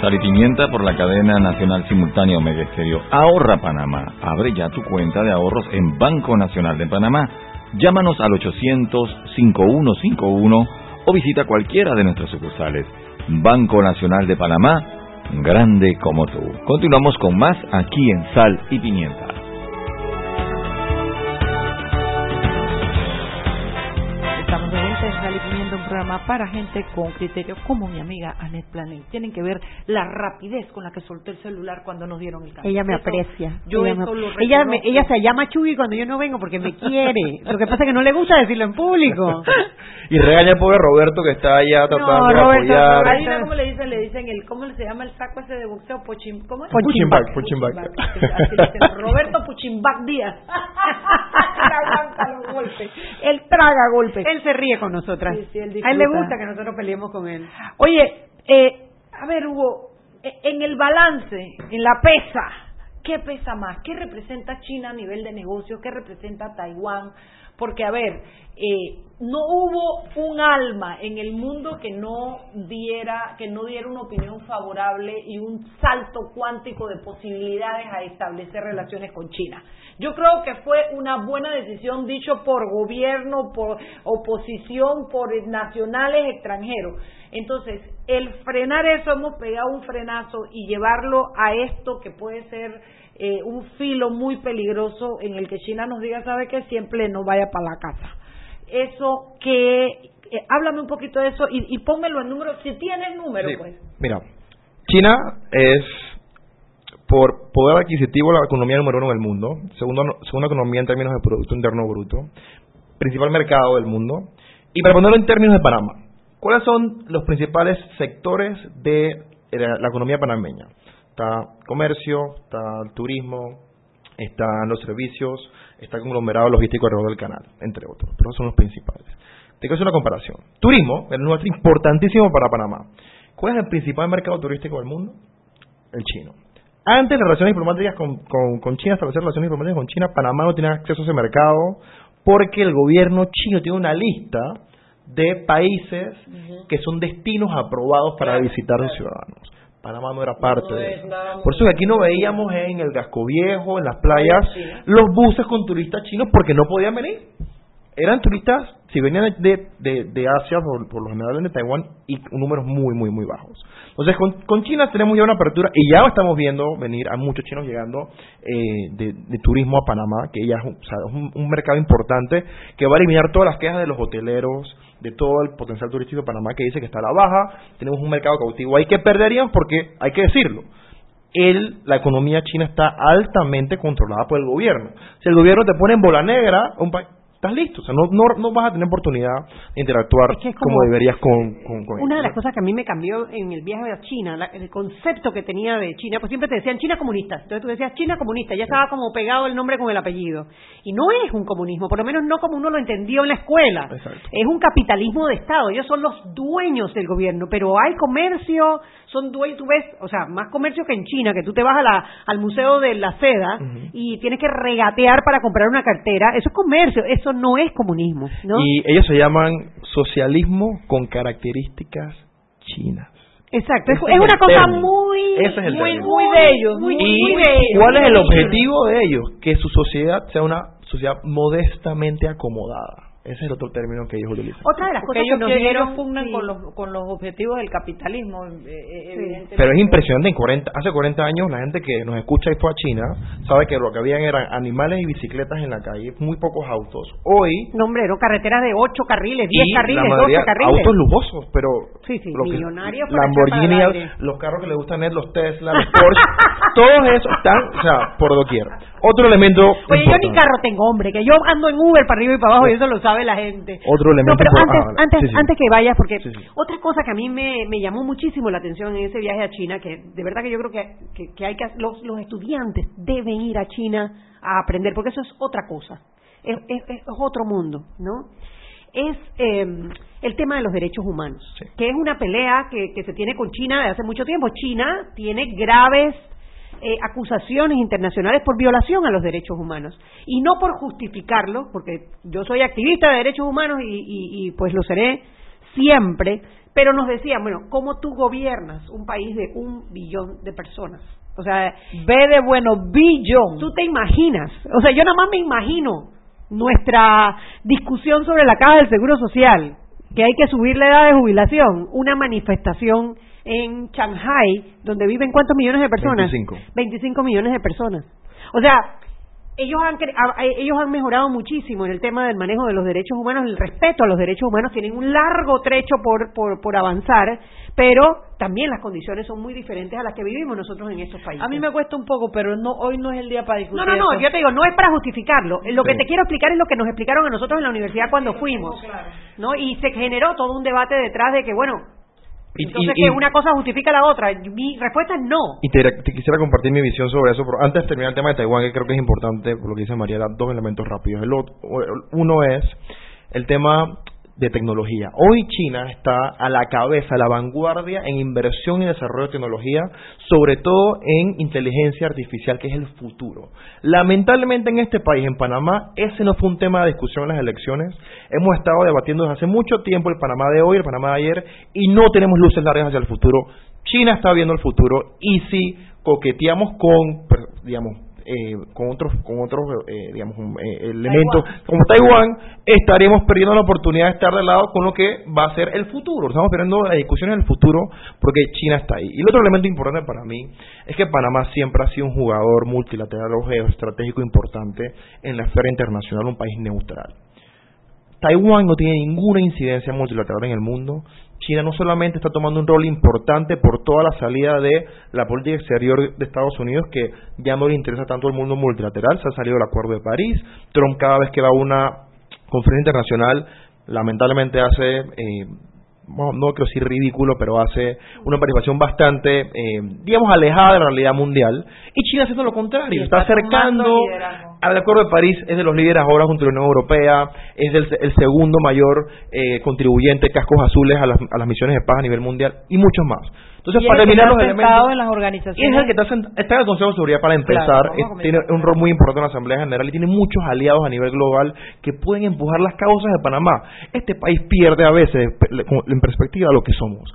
Sal y Pimienta por la cadena nacional simultánea Omega Estéreo. Ahorra Panamá. Abre ya tu cuenta de ahorros en Banco Nacional de Panamá. Llámanos al 800-5151 o visita cualquiera de nuestras sucursales. Banco Nacional de Panamá, grande como tú. Continuamos con más aquí en Sal y Pimienta. Programa para gente con criterio, como mi amiga Annette Planet. Tienen que ver la rapidez con la que solté el celular cuando nos dieron el cambio. Ella me Eso- aprecia. Yo ella, eso me- lo ella, me- ella se llama Chuy cuando yo no vengo porque me quiere. Lo que pasa es que no le gusta decirlo en público. Y regaña al pobre Roberto que está allá tratando de Roberto, apoyar. Roberto. Adivina cómo le dicen, le dicen el, ¿cómo se llama el saco ese de boxeo? Pochim, ¿Cómo es? Le dicen, Roberto Puchimbac Díaz. Él aguanta los golpes. Él traga golpes. Él se ríe con nosotras. Sí, sí, él a él le gusta que nosotros peleemos con él. Oye, eh, a ver, Hugo, eh, en el balance, en la pesa, ¿qué pesa más? ¿Qué representa China a nivel de negocio? ¿Qué representa Taiwán? Porque, a ver, eh, no hubo un alma en el mundo que no diera, que no diera una opinión favorable y un salto cuántico de posibilidades a establecer relaciones con China. Yo creo que fue una buena decisión dicho por gobierno, por oposición, por nacionales extranjeros. Entonces, el frenar eso, hemos pegado un frenazo y llevarlo a esto que puede ser eh, un filo muy peligroso en el que China nos diga, ¿sabe qué? Siempre no vaya para la casa. Eso que, eh, háblame un poquito de eso y, y pónmelo en número, si tienes número, Sí. pues. Mira, China es, por poder adquisitivo, la economía número uno del mundo, segundo, segunda economía en términos de Producto Interno Bruto, principal mercado del mundo, y para ponerlo en términos de Panamá, ¿cuáles son los principales sectores de la, la economía panameña? Está comercio, está el turismo, están los servicios, está el conglomerado logístico alrededor del canal, entre otros, pero esos son los principales. Te quiero hacer una comparación. Turismo es nuestro importantísimo para Panamá. ¿Cuál es el principal mercado turístico del mundo? El chino. Antes de relaciones diplomáticas con, con, con China, establecer relaciones diplomáticas con China, Panamá no tenía acceso a ese mercado porque el gobierno chino tiene una lista de países que son destinos aprobados para visitar a los ciudadanos. Panamá no era parte de eso. Por eso que aquí no veíamos en el Gasco Viejo, en las playas, los buses con turistas chinos porque no podían venir. Eran turistas, si venían de, de, de Asia, por, por lo general de Taiwán, y números muy, muy, muy bajos. Entonces, con, con China tenemos ya una apertura, y ya estamos viendo venir a muchos chinos llegando eh, de, de turismo a Panamá, que ya es, un, o sea, es un, un mercado importante, que va a eliminar todas las quejas de los hoteleros, de todo el potencial turístico de Panamá, que dice que está a la baja, tenemos un mercado cautivo ahí que perderíamos porque, hay que decirlo, el, la economía china está altamente controlada por el gobierno. Si el gobierno te pone en bola negra, un país, estás listo. O sea, no, no, no vas a tener oportunidad de interactuar Es que es como, como- deberías con, con, con Una de las cosas que a mí me cambió en el viaje a China, la- el concepto que tenía de China, pues siempre te decían China comunista. Entonces tú decías China comunista, ya estaba como pegado el nombre con el apellido. Y no es un comunismo, por lo menos no como uno lo entendió en la escuela. Exacto. Es un capitalismo de Estado, ellos son los dueños del gobierno, pero hay comercio, son dueños, tú ves, o sea, más comercio que en China, que tú te vas a la, al Museo de la Seda y tienes que regatear para comprar una cartera, eso es comercio, eso no es comunismo, ¿no? Y ellos se llaman socialismo con características chinas. Exacto, es, es una cosa muy, es muy, muy de ellos, muy, ¿Y muy de ellos. cuál es el objetivo de ellos? Que su sociedad sea una sociedad modestamente acomodada. Ese es el otro término que ellos utilizan. Otra de las Porque cosas ellos, que nos dieron pugnan sí. con, los, con los objetivos del capitalismo, eh, eh, evidentemente. Pero es impresionante, en 40, hace 40 años la gente que nos escucha y fue a China sabe que lo que habían eran animales y bicicletas en la calle, muy pocos autos. Hoy, No, hombre, eran carreteras de 8 carriles, 10 y carriles, la 12 mayoría carriles. autos lujosos, pero Sí, sí, millonarios Lamborghini, los carros que le gustan es los Tesla, los Porsche, todos esos están, o sea, por doquier. Otro elemento Oye, yo ni importante. carro tengo, hombre, que yo ando en Uber para arriba y para abajo y eso lo sabe la gente. Otro elemento No, pero antes, Ah, antes, Sí, sí. antes que vayas, porque Sí, sí. otra cosa que a mí me, me llamó muchísimo la atención en ese viaje a China, que de verdad que yo creo que, que, que hay que los, los estudiantes deben ir a China a aprender, porque eso es otra cosa, es, es, es otro mundo, ¿no? Es eh, el tema de los derechos humanos, Sí. que es una pelea que, que se tiene con China desde hace mucho tiempo. China tiene graves eh, acusaciones internacionales por violación a los derechos humanos. Y no por justificarlo, porque yo soy activista de derechos humanos y, y- y, pues lo seré siempre, pero nos decían, bueno, ¿cómo tú gobiernas un país de un billón de personas? O sea, Ve de bueno, billón. tú te imaginas, o sea, yo nada más me imagino nuestra discusión sobre la caja del Seguro Social, que hay que subir la edad de jubilación, una manifestación en Shanghai, donde viven cuántos millones de personas? 25. 25 millones de personas. O sea, ellos han, cre- a- a- ellos han mejorado muchísimo en el tema del manejo de los derechos humanos, el respeto a los derechos humanos, tienen un largo trecho por, por, por avanzar, pero también las condiciones son muy diferentes a las que vivimos nosotros en estos países. A mí me cuesta un poco, pero no hoy no es el día para discutir. No, no, no, yo te digo, no es para justificarlo. Lo que te quiero explicar es lo que nos explicaron a nosotros en la universidad cuando fuimos. ¿no? Y se generó todo un debate detrás de que, bueno, entonces y- que y- una cosa justifica la otra. Mi respuesta es no. Y te, te quisiera compartir mi visión sobre eso, pero antes de terminar el tema de Taiwán, que creo que es importante, por lo que dice Mariela, dos elementos rápidos. El otro, uno es el tema de tecnología. Hoy China está a la cabeza, a la vanguardia en inversión y desarrollo de tecnología, sobre todo en inteligencia artificial, que es el futuro. Lamentablemente en este país, en Panamá, ese no fue un tema de discusión en las elecciones. Hemos estado debatiendo desde hace mucho tiempo el Panamá de hoy, el Panamá de ayer, y no tenemos luces largas hacia el futuro. China está viendo el futuro y si coqueteamos con, digamos, eh, con otros, con otros, eh, digamos, eh, elementos como Taiwán, estaremos perdiendo la oportunidad de estar de lado con lo que va a ser el futuro. Estamos perdiendo las discusiones del futuro porque China está ahí. Y el otro elemento importante para mí es que Panamá siempre ha sido un jugador multilateral o geoestratégico importante en la esfera internacional, un país neutral. Taiwán no tiene ninguna incidencia multilateral en el mundo. China no solamente está tomando un rol importante por toda la salida de la política exterior de Estados Unidos, que ya no le interesa tanto el mundo multilateral, se ha salido del Acuerdo de París. Trump cada vez que va a una conferencia internacional, lamentablemente hace, eh, bueno, no quiero decir ridículo, pero hace una participación bastante, eh, digamos, alejada de la realidad mundial. Y China haciendo lo contrario, Y está acercando al Acuerdo de París es de los líderes ahora junto a la Unión Europea, es el, el segundo mayor eh, contribuyente cascos azules a las, a las misiones de paz a nivel mundial y muchos más. Entonces, para el terminar los elementos... en las Y es organizaciones. el que está, está en el Consejo de Seguridad para empezar, Claro, es- tiene un rol muy importante en la Asamblea General y tiene muchos aliados a nivel global que pueden empujar las causas de Panamá. Este país pierde a veces en perspectiva lo que somos.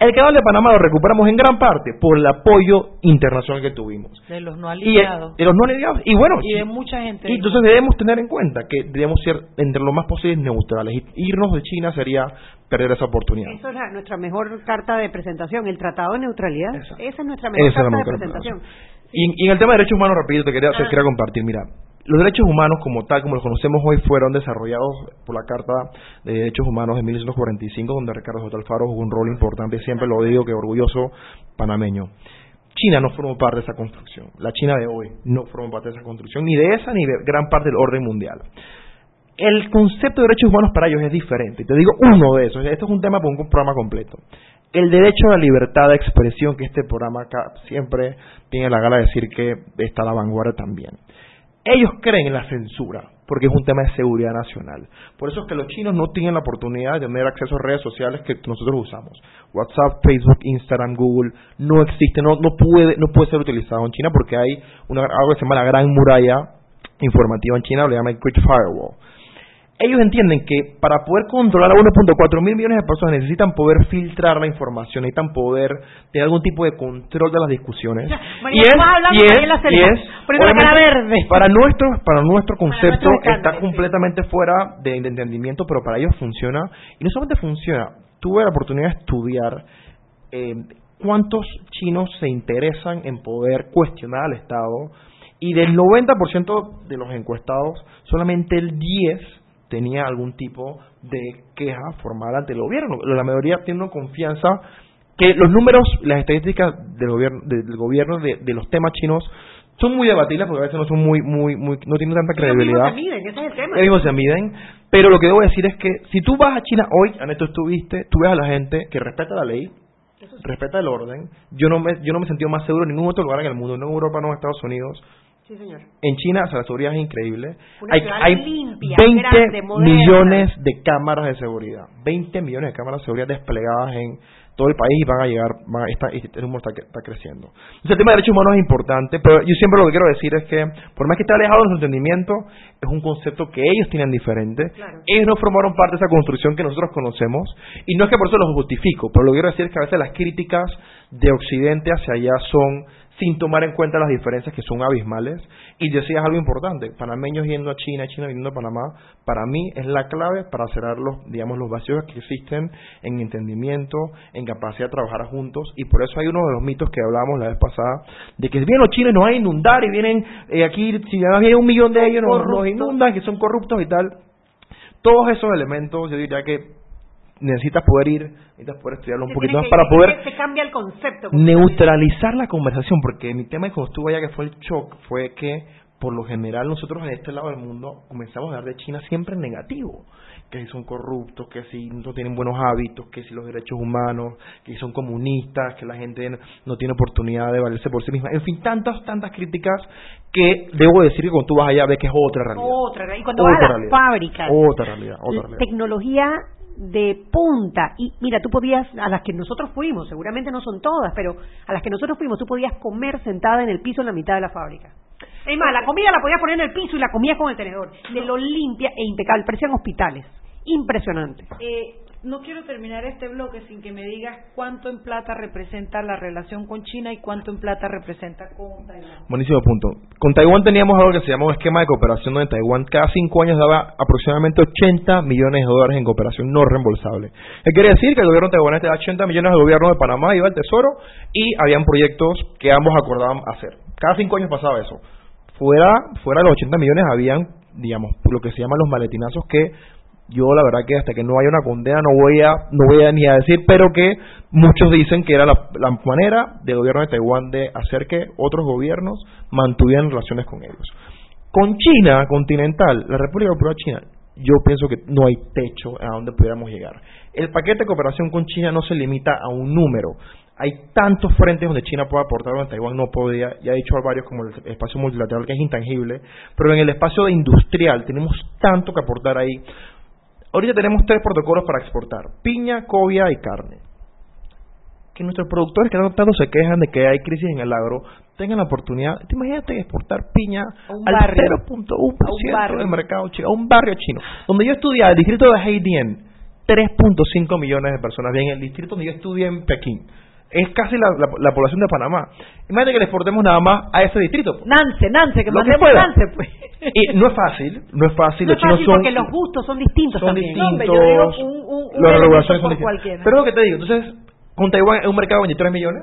El canal de Panamá lo recuperamos en gran parte por el apoyo internacional que tuvimos. de los no Y eh, alineados. de los no aliados. Y bueno, Y de mucha gente. y entonces debemos tener en cuenta que debemos ser entre lo más posible neutrales. Y irnos de China sería perder esa oportunidad. Esa es la- nuestra mejor carta de presentación, el Tratado de Neutralidad. Exacto. Esa es nuestra mejor Esa es la carta de presentación. Y, y en el tema de derechos humanos, rapidito, te quería, te quería compartir. Mira, los derechos humanos como tal, como los conocemos hoy, fueron desarrollados por la Carta de Derechos Humanos de 1945, donde Ricardo J. Alfaro jugó un rol importante, siempre lo digo, que orgulloso panameño. China no formó parte de esa construcción. La China de hoy no formó parte de esa construcción, ni de esa ni de gran parte del orden mundial. El concepto de derechos humanos para ellos es diferente. Te digo uno de esos. Esto es un tema para un programa completo. El derecho a la libertad de expresión, que este programa acá siempre tiene la gala de decir que está a la vanguardia también. Ellos creen en la censura, porque es un tema de seguridad nacional. Por eso es que los chinos no tienen la oportunidad de tener acceso a redes sociales que nosotros usamos. WhatsApp, Facebook, Instagram, Google, no existe, no, no, puede, no puede ser utilizado en China porque hay una, algo que se llama la gran muralla informativa en China, lo llaman Great Firewall. Ellos entienden que para poder controlar a 1.4 mil millones de personas necesitan poder filtrar la información, necesitan poder tener algún tipo de control de las discusiones. y es, y es, y es obviamente, para nuestro, para nuestro concepto está completamente fuera de, entendimiento, pero para ellos funciona. Y no solamente funciona, tuve la oportunidad de estudiar eh, cuántos chinos se interesan en poder cuestionar al Estado y del 90% de los encuestados, solamente el 10 tenía algún tipo de queja formal ante el gobierno. La mayoría tiene una confianza que los números, las estadísticas del gobierno, del gobierno de, los temas chinos son muy debatibles porque a veces no son muy, muy, muy, no tienen tanta credibilidad. Ellos mismos se miden, ese es el tema. Ellos se miden, pero lo que debo decir es que si tú vas a China hoy, Aneto, estuviste, tú ves a la gente que respeta la ley, respeta el orden. Yo no me, yo no me he sentido más seguro en ningún otro lugar en el mundo, no en Europa, no en Estados Unidos, en China la seguridad es increíble. hay, hay 20 millones de cámaras de seguridad. 20 millones de cámaras de seguridad desplegadas en todo el país y van a llegar, van a, está, este número está, está, creciendo. Entonces, el tema de derechos humanos es importante, pero yo siempre lo que quiero decir es que, por más que esté alejado de su entendimiento, es un concepto que ellos tienen diferente. Ellos no formaron parte de esa construcción que nosotros conocemos, y no es que por eso los justifico, pero lo que quiero decir es que a veces las críticas de Occidente hacia allá son sin tomar en cuenta las diferencias que son abismales. Y decías algo importante, panameños yendo a China, China yendo a Panamá, para mí es la clave para cerrar los, digamos, los vacíos que existen en entendimiento, en capacidad de trabajar juntos. Y por eso hay uno de los mitos que hablábamos la vez pasada, de que vienen los chinos nos van a inundar y vienen eh, aquí, si ya hay un millón de ellos, nos, nos inundan, que son corruptos y tal. Todos esos elementos, yo diría que necesitas poder ir, necesitas poder estudiarlo un poquito más para poder el concepto, neutralizar la conversación, porque mi tema cuando estuve allá que fue el shock fue que por lo general nosotros en este lado del mundo comenzamos a hablar de China siempre en negativo, que si son corruptos, que si no tienen buenos hábitos, que si los derechos humanos, que si son comunistas, que la gente no tiene oportunidad de valerse por sí misma, en fin, tantas, tantas críticas que debo decir que cuando tú vas allá ves que es otra realidad. Otra realidad. Y cuando vas a las fábricas, otra realidad, otra realidad. Tecnología de punta. Y mira, tú podías, a las que nosotros fuimos, seguramente no son todas, pero a las que nosotros fuimos, tú podías comer sentada en el piso en la mitad de la fábrica. Es más, la comida la podías poner en el piso y la comías con el tenedor. De lo limpia e impecable. Parecían hospitales. Impresionante. Eh, no quiero terminar este bloque sin que me digas cuánto en plata representa la relación con China y cuánto en plata representa con Taiwán. Buenísimo punto. Con Taiwán teníamos algo que se llama un esquema de cooperación donde Taiwán cada cinco años daba aproximadamente 80 millones de dólares en cooperación no reembolsable. ¿Qué quiere decir? Que el gobierno taiwanés te da 80 millones al gobierno de Panamá, iba al Tesoro y habían proyectos que ambos acordaban hacer. Cada cinco años pasaba eso. Fuera, fuera de los 80 millones habían, digamos, lo que se llaman los maletinazos que yo la verdad que hasta que no haya una condena no voy a no voy a ni a decir pero que muchos dicen que era la, manera del gobierno de Taiwán de hacer que otros gobiernos mantuvieran relaciones con ellos. Con China continental la República Popular China yo pienso que no hay techo a donde pudiéramos llegar. El paquete de cooperación con China no se limita a un número. Hay tantos frentes donde China puede aportar donde Taiwán no podía, ya he dicho a varios como el espacio multilateral que es intangible, pero en el espacio de industrial tenemos tanto que aportar ahí. Ahorita tenemos tres protocolos para exportar, piña, cobia y carne. Que nuestros productores que tanto se quejan de que hay crisis en el agro tengan la oportunidad, te imagínate exportar piña al 0.1% del mercado chino, a un barrio chino. Donde yo estudié, el distrito de Haitien, 3.5 millones de personas. Bien, el distrito donde yo estudié en Pekín, es casi la, la, población de Panamá. Imagínate que le exportemos nada más a ese distrito. Nance, Nance, que mandemos Nance, pues. Y no es fácil, no es fácil. No los chinos son, porque los gustos son distintos son también. distintos, las regulaciones son distintas. Pero lo que te digo, entonces, con Taiwán es un mercado de 23 millones,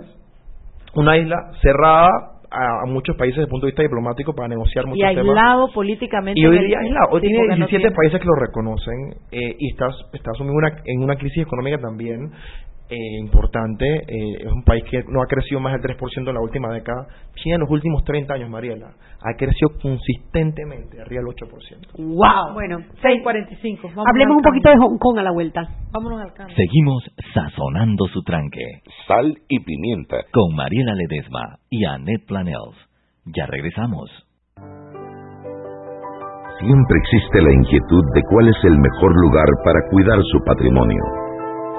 una isla cerrada a, muchos países desde el punto de vista diplomático para negociar muchos temas. Y aislado políticamente. Y hoy día aislado. Hoy tiene 17 países que lo reconocen eh, y está, está asumiendo una, en una crisis económica también eh, importante. Eh, es un país que no ha crecido más del 3% en la última década. China en los últimos 30 años, Mariela, ha crecido consistentemente, arriba del 8%. ¡Wow! Bueno, 6.45. Hablemos un poquito de Hong Kong a la vuelta. Vámonos al cambio. Seguimos sazonando su tranque. Sal y pimienta. Con Mariela Ledesma y Annette Planels. Ya regresamos. Siempre existe la inquietud de cuál es el mejor lugar para cuidar su patrimonio.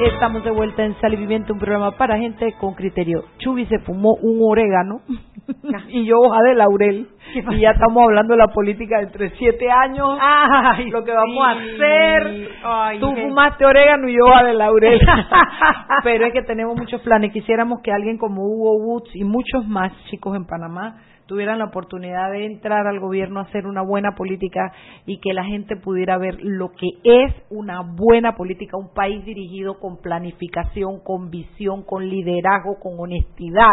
Estamos de vuelta en Sal y Viviente, un programa para gente con criterio. Chubi se fumó un orégano y yo hoja de laurel. Y ya estamos hablando de la política de entre siete años, Ay, lo que vamos a hacer. Ay, Tú fumaste orégano y yo hoja de laurel. Pero es que tenemos muchos planes. Quisiéramos que alguien como Hugo Woods y muchos más chicos en Panamá tuvieran la oportunidad de entrar al gobierno a hacer una buena política y que la gente pudiera ver lo que es una buena política, un país dirigido con planificación, con visión, con liderazgo, con honestidad.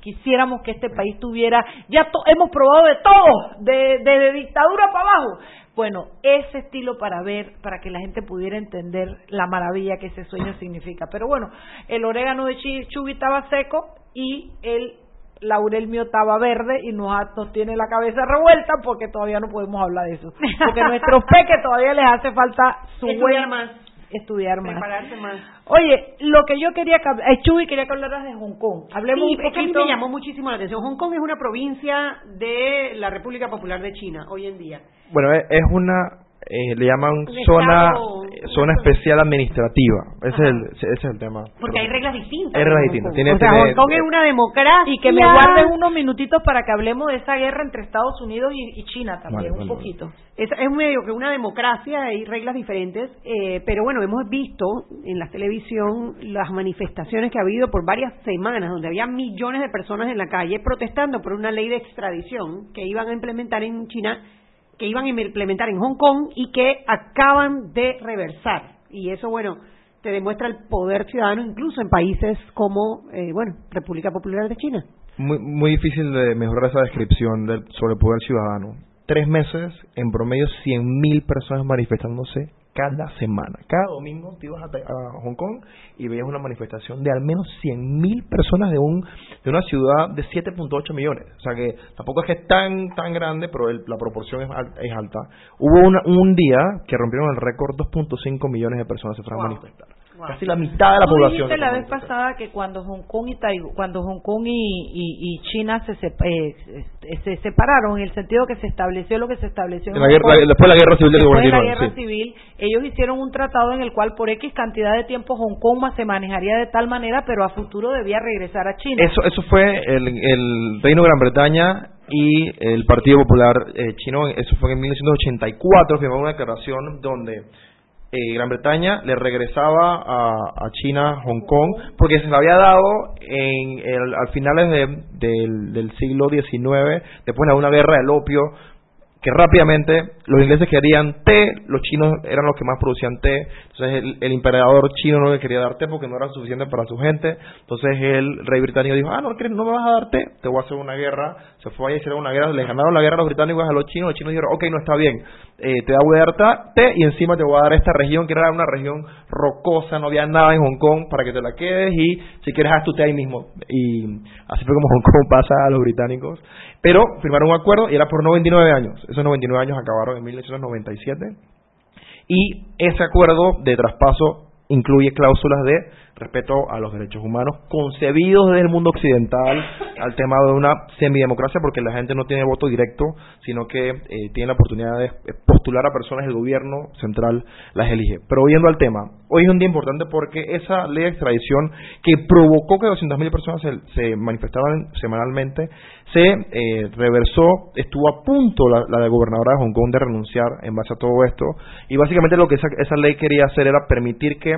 Quisiéramos que este país tuviera, ya to- hemos probado de todo, de, dictadura para abajo. Bueno, ese estilo para ver, para que la gente pudiera entender la maravilla que ese sueño significa. Pero bueno, el orégano de Chubi estaba seco y el laurel mío estaba verde y nos, ha- nos tiene la cabeza revuelta porque todavía no podemos hablar de eso. Porque a nuestros peques todavía les hace falta su Estudiar buen- más. Estudiar más. Prepararse más. Oye, lo que yo quería que eh, Chuy quería que hablaras de Hong Kong. Hablemos Sí, un es que a mí poquito. me llamó muchísimo la atención. Hong Kong es una provincia de la República Popular de China hoy en día. Bueno, es una, eh, le llaman zona estado- zona especial administrativa. Ese es, el, ese es el tema. Porque hay reglas distintas. Hay reglas distintas. Tiene- o sea, tiene- Hong Kong es una democracia. Y que me guardes unos minutitos para que hablemos de esa guerra entre Estados Unidos y, y China también, Vale, un vale, poquito. Es, es medio que una democracia, hay reglas diferentes, eh, pero bueno, hemos visto en la televisión las manifestaciones que ha habido por varias semanas, donde había millones de personas en la calle protestando por una ley de extradición que iban a implementar en China, que iban a implementar en Hong Kong y que acaban de reversar. Y eso, bueno, te demuestra el poder ciudadano incluso en países como, eh, bueno, República Popular de China. Muy, muy difícil de mejorar esa descripción del, sobre el poder ciudadano. Tres meses, en promedio, 100.000 personas manifestándose cada semana. Cada domingo te ibas a, a Hong Kong y veías una manifestación de al menos 100.000 personas de un de una ciudad de 7.8 millones. O sea que tampoco es que es tan tan grande, pero el- la proporción es, es alta. Hubo una- un día que rompieron el récord, 2.5 millones de personas se fueron a Wow. Casi la mitad de la Tú población. dijiste la vez pasada que cuando Hong Kong y Taiw- cuando Hong Kong y, y- y China se, eh, se, se separaron en el sentido que se estableció lo que se estableció en la guerra- Kong, después de la guerra civil después de la 49, guerra sí. civil ellos hicieron un tratado en el cual por X cantidad de tiempo Hong Kong se manejaría de tal manera pero a futuro debía regresar a China Eso, eso fue el, el Reino de Gran Bretaña y el Partido Popular eh, Chino, eso fue en 1984, firmaron una declaración donde eh, Gran Bretaña le regresaba a, a China Hong Kong porque se le había dado en el, al finales de- del, siglo XIX, después de una guerra del opio, que rápidamente los ingleses querían té, los chinos eran los que más producían té, entonces el, el emperador chino no le quería dar té porque no era suficiente para su gente, entonces el rey británico dijo, ah, no, ¿quieres- no me vas a dar té, te voy a hacer una guerra, se fue y hicieron una guerra, les ganaron la guerra a los británicos a los chinos, los chinos dijeron, ok, no está bien, eh, te voy a y encima te voy a dar esta región que era una región rocosa, no había nada en Hong Kong para que te la quedes y si quieres haz tu té ahí mismo, y así fue como Hong Kong pasa a los británicos, pero firmaron un acuerdo y era por 99 años. Esos 99 años acabaron en 1997. Y ese acuerdo de traspaso incluye cláusulas de respeto a los derechos humanos concebidos desde el mundo occidental al tema de una semidemocracia porque la gente no tiene voto directo sino que eh, tiene la oportunidad de postular a personas el gobierno central las elige. Pero viendo al tema hoy es un día importante porque esa ley de extradición que provocó que 200.000 personas se, manifestaran semanalmente se eh, reversó, estuvo a punto la, la, gobernadora de Hong Kong de renunciar en base a todo esto. Y básicamente lo que esa, esa ley quería hacer era permitir que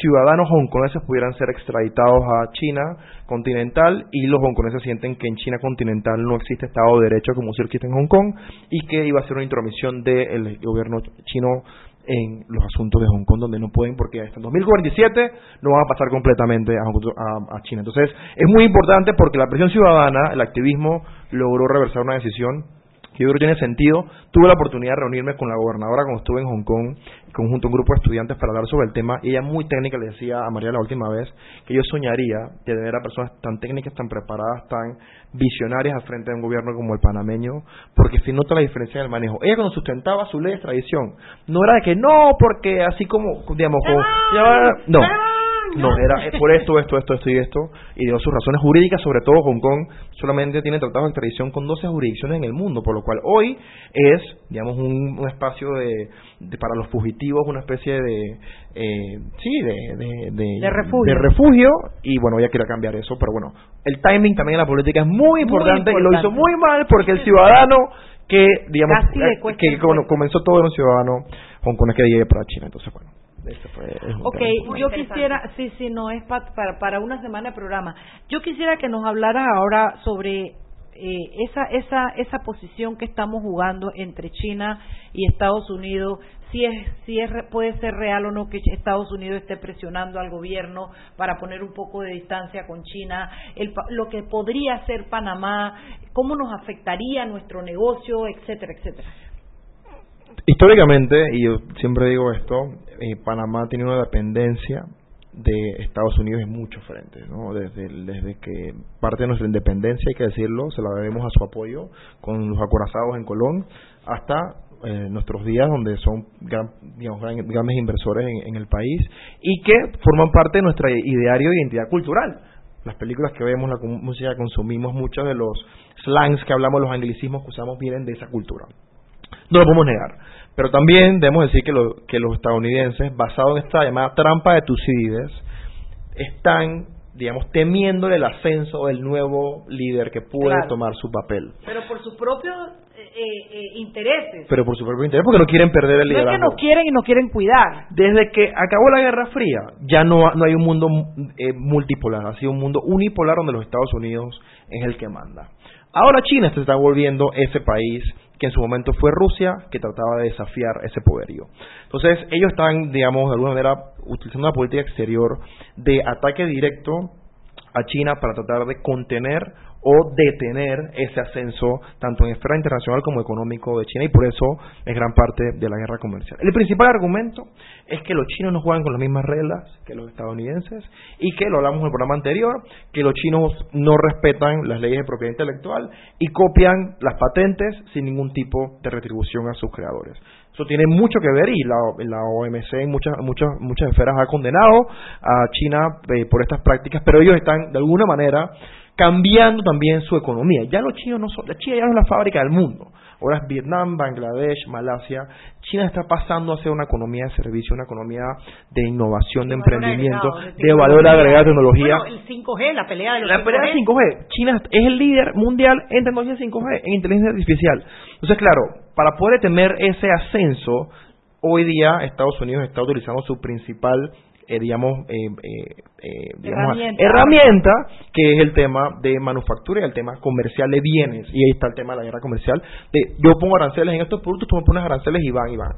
ciudadanos hongkoneses pudieran ser extraditados a China continental y los hongkoneses sienten que en China continental no existe Estado de Derecho como si existe en Hong Kong y que iba a ser una intromisión del gobierno chino en los asuntos de Hong Kong donde no pueden porque hasta en 2047 no van a pasar completamente a, a, China. Entonces es muy importante porque la presión ciudadana, el activismo logró reversar una decisión que yo creo que tiene sentido. Tuve la oportunidad de reunirme con la gobernadora cuando estuve en Hong Kong, conjunto a un grupo de estudiantes para hablar sobre el tema, y ella muy técnica le decía a María la última vez que yo soñaría de ver a personas tan técnicas, tan preparadas, tan visionarias al frente de un gobierno como el panameño, porque se nota la diferencia en el manejo. Ella cuando sustentaba su ley de extradición, no era de que no, porque así como, digamos, como, no no, era por esto, esto, esto, esto y esto, y dio sus razones jurídicas, sobre todo Hong Kong solamente tiene tratados de extradición con 12 jurisdicciones en el mundo, por lo cual hoy es, digamos, un, espacio de, para los fugitivos, una especie de, eh, sí, de, de, refugio. de refugio, y bueno, ella quiere cambiar eso, pero bueno, el timing también en la política es muy importante, y lo hizo muy mal porque el ciudadano que, digamos, eh, que comenzó todo era un ciudadano hongkonés que llegue para China, entonces bueno. Ok, yo quisiera, sí, sí, no es para, para una semana de programa. Yo quisiera que nos hablaras ahora sobre eh, esa, esa, esa posición que estamos jugando entre China y Estados Unidos, si es, si es, puede ser real o no que Estados Unidos esté presionando al gobierno para poner un poco de distancia con China, el, lo que podría hacer Panamá, cómo nos afectaría nuestro negocio, etcétera, etcétera. Históricamente, y yo siempre digo esto, eh, Panamá tiene una dependencia de Estados Unidos en muchos frentes, ¿no? Desde, desde que parte de nuestra independencia, hay que decirlo, se la debemos a su apoyo con los acorazados en Colón, hasta eh, nuestros días, donde son gran, digamos, grandes inversores en, el país y que forman parte de nuestra ideario e identidad cultural. Las películas que vemos, la música que consumimos, muchos de los slangs que hablamos, los anglicismos que usamos, vienen de esa cultura. No lo podemos negar. Pero también debemos decir que, que los estadounidenses, basados en esta llamada trampa de Tucídides, están, digamos, temiendo el ascenso del nuevo líder que puede tomar su papel. Pero por sus propios eh, eh, eh, intereses. Pero por sus propios intereses, porque no quieren perder el liderazgo. No es que no quieren y no quieren cuidar. Desde que acabó la Guerra Fría, ya no, no hay un mundo multipolar, ha sido un mundo unipolar donde los Estados Unidos es el que manda. Ahora China se está volviendo ese país que en su momento fue Rusia, que trataba de desafiar ese poderío. Entonces, ellos están, digamos, de alguna manera, utilizando una política exterior de ataque directo a China para tratar de contener o detener ese ascenso tanto en esfera internacional como económico de China y por eso es gran parte de la guerra comercial. El principal argumento es que los chinos no juegan con las mismas reglas que los estadounidenses y que, lo hablamos en el programa anterior, que los chinos no respetan las leyes de propiedad intelectual y copian las patentes sin ningún tipo de retribución a sus creadores. Eso tiene mucho que ver y la, la OMC en muchas, muchas, muchas esferas ha condenado a China eh, por estas prácticas, pero ellos están de alguna manera cambiando también su economía. Ya los chinos no son, la China ya no es la fábrica del mundo. Ahora es Vietnam, Bangladesh, Malasia. China está pasando a ser una economía de servicio, una economía de innovación, de, emprendimiento, de, valor agregado, de tecnología. el 5G, la pelea de los La 5G. pelea de 5G. China es el líder mundial en tecnología 5G, en inteligencia artificial. Entonces, claro, para poder tener ese ascenso, hoy día Estados Unidos está utilizando su principal eh, digamos, eh, eh, herramienta. que es el tema de manufactura y el tema comercial de bienes. Y ahí está el tema de la guerra comercial. De, yo pongo aranceles en estos productos, tú me pones aranceles y van y van.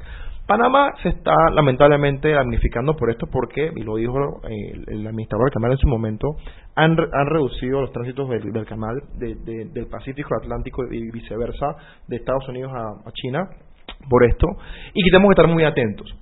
Panamá se está lamentablemente damnificando por esto porque, y lo dijo el, administrador del canal en su momento, han, han reducido los tránsitos del, canal del Pacífico Atlántico y viceversa, de Estados Unidos a, a China por esto, y que tenemos que estar muy atentos.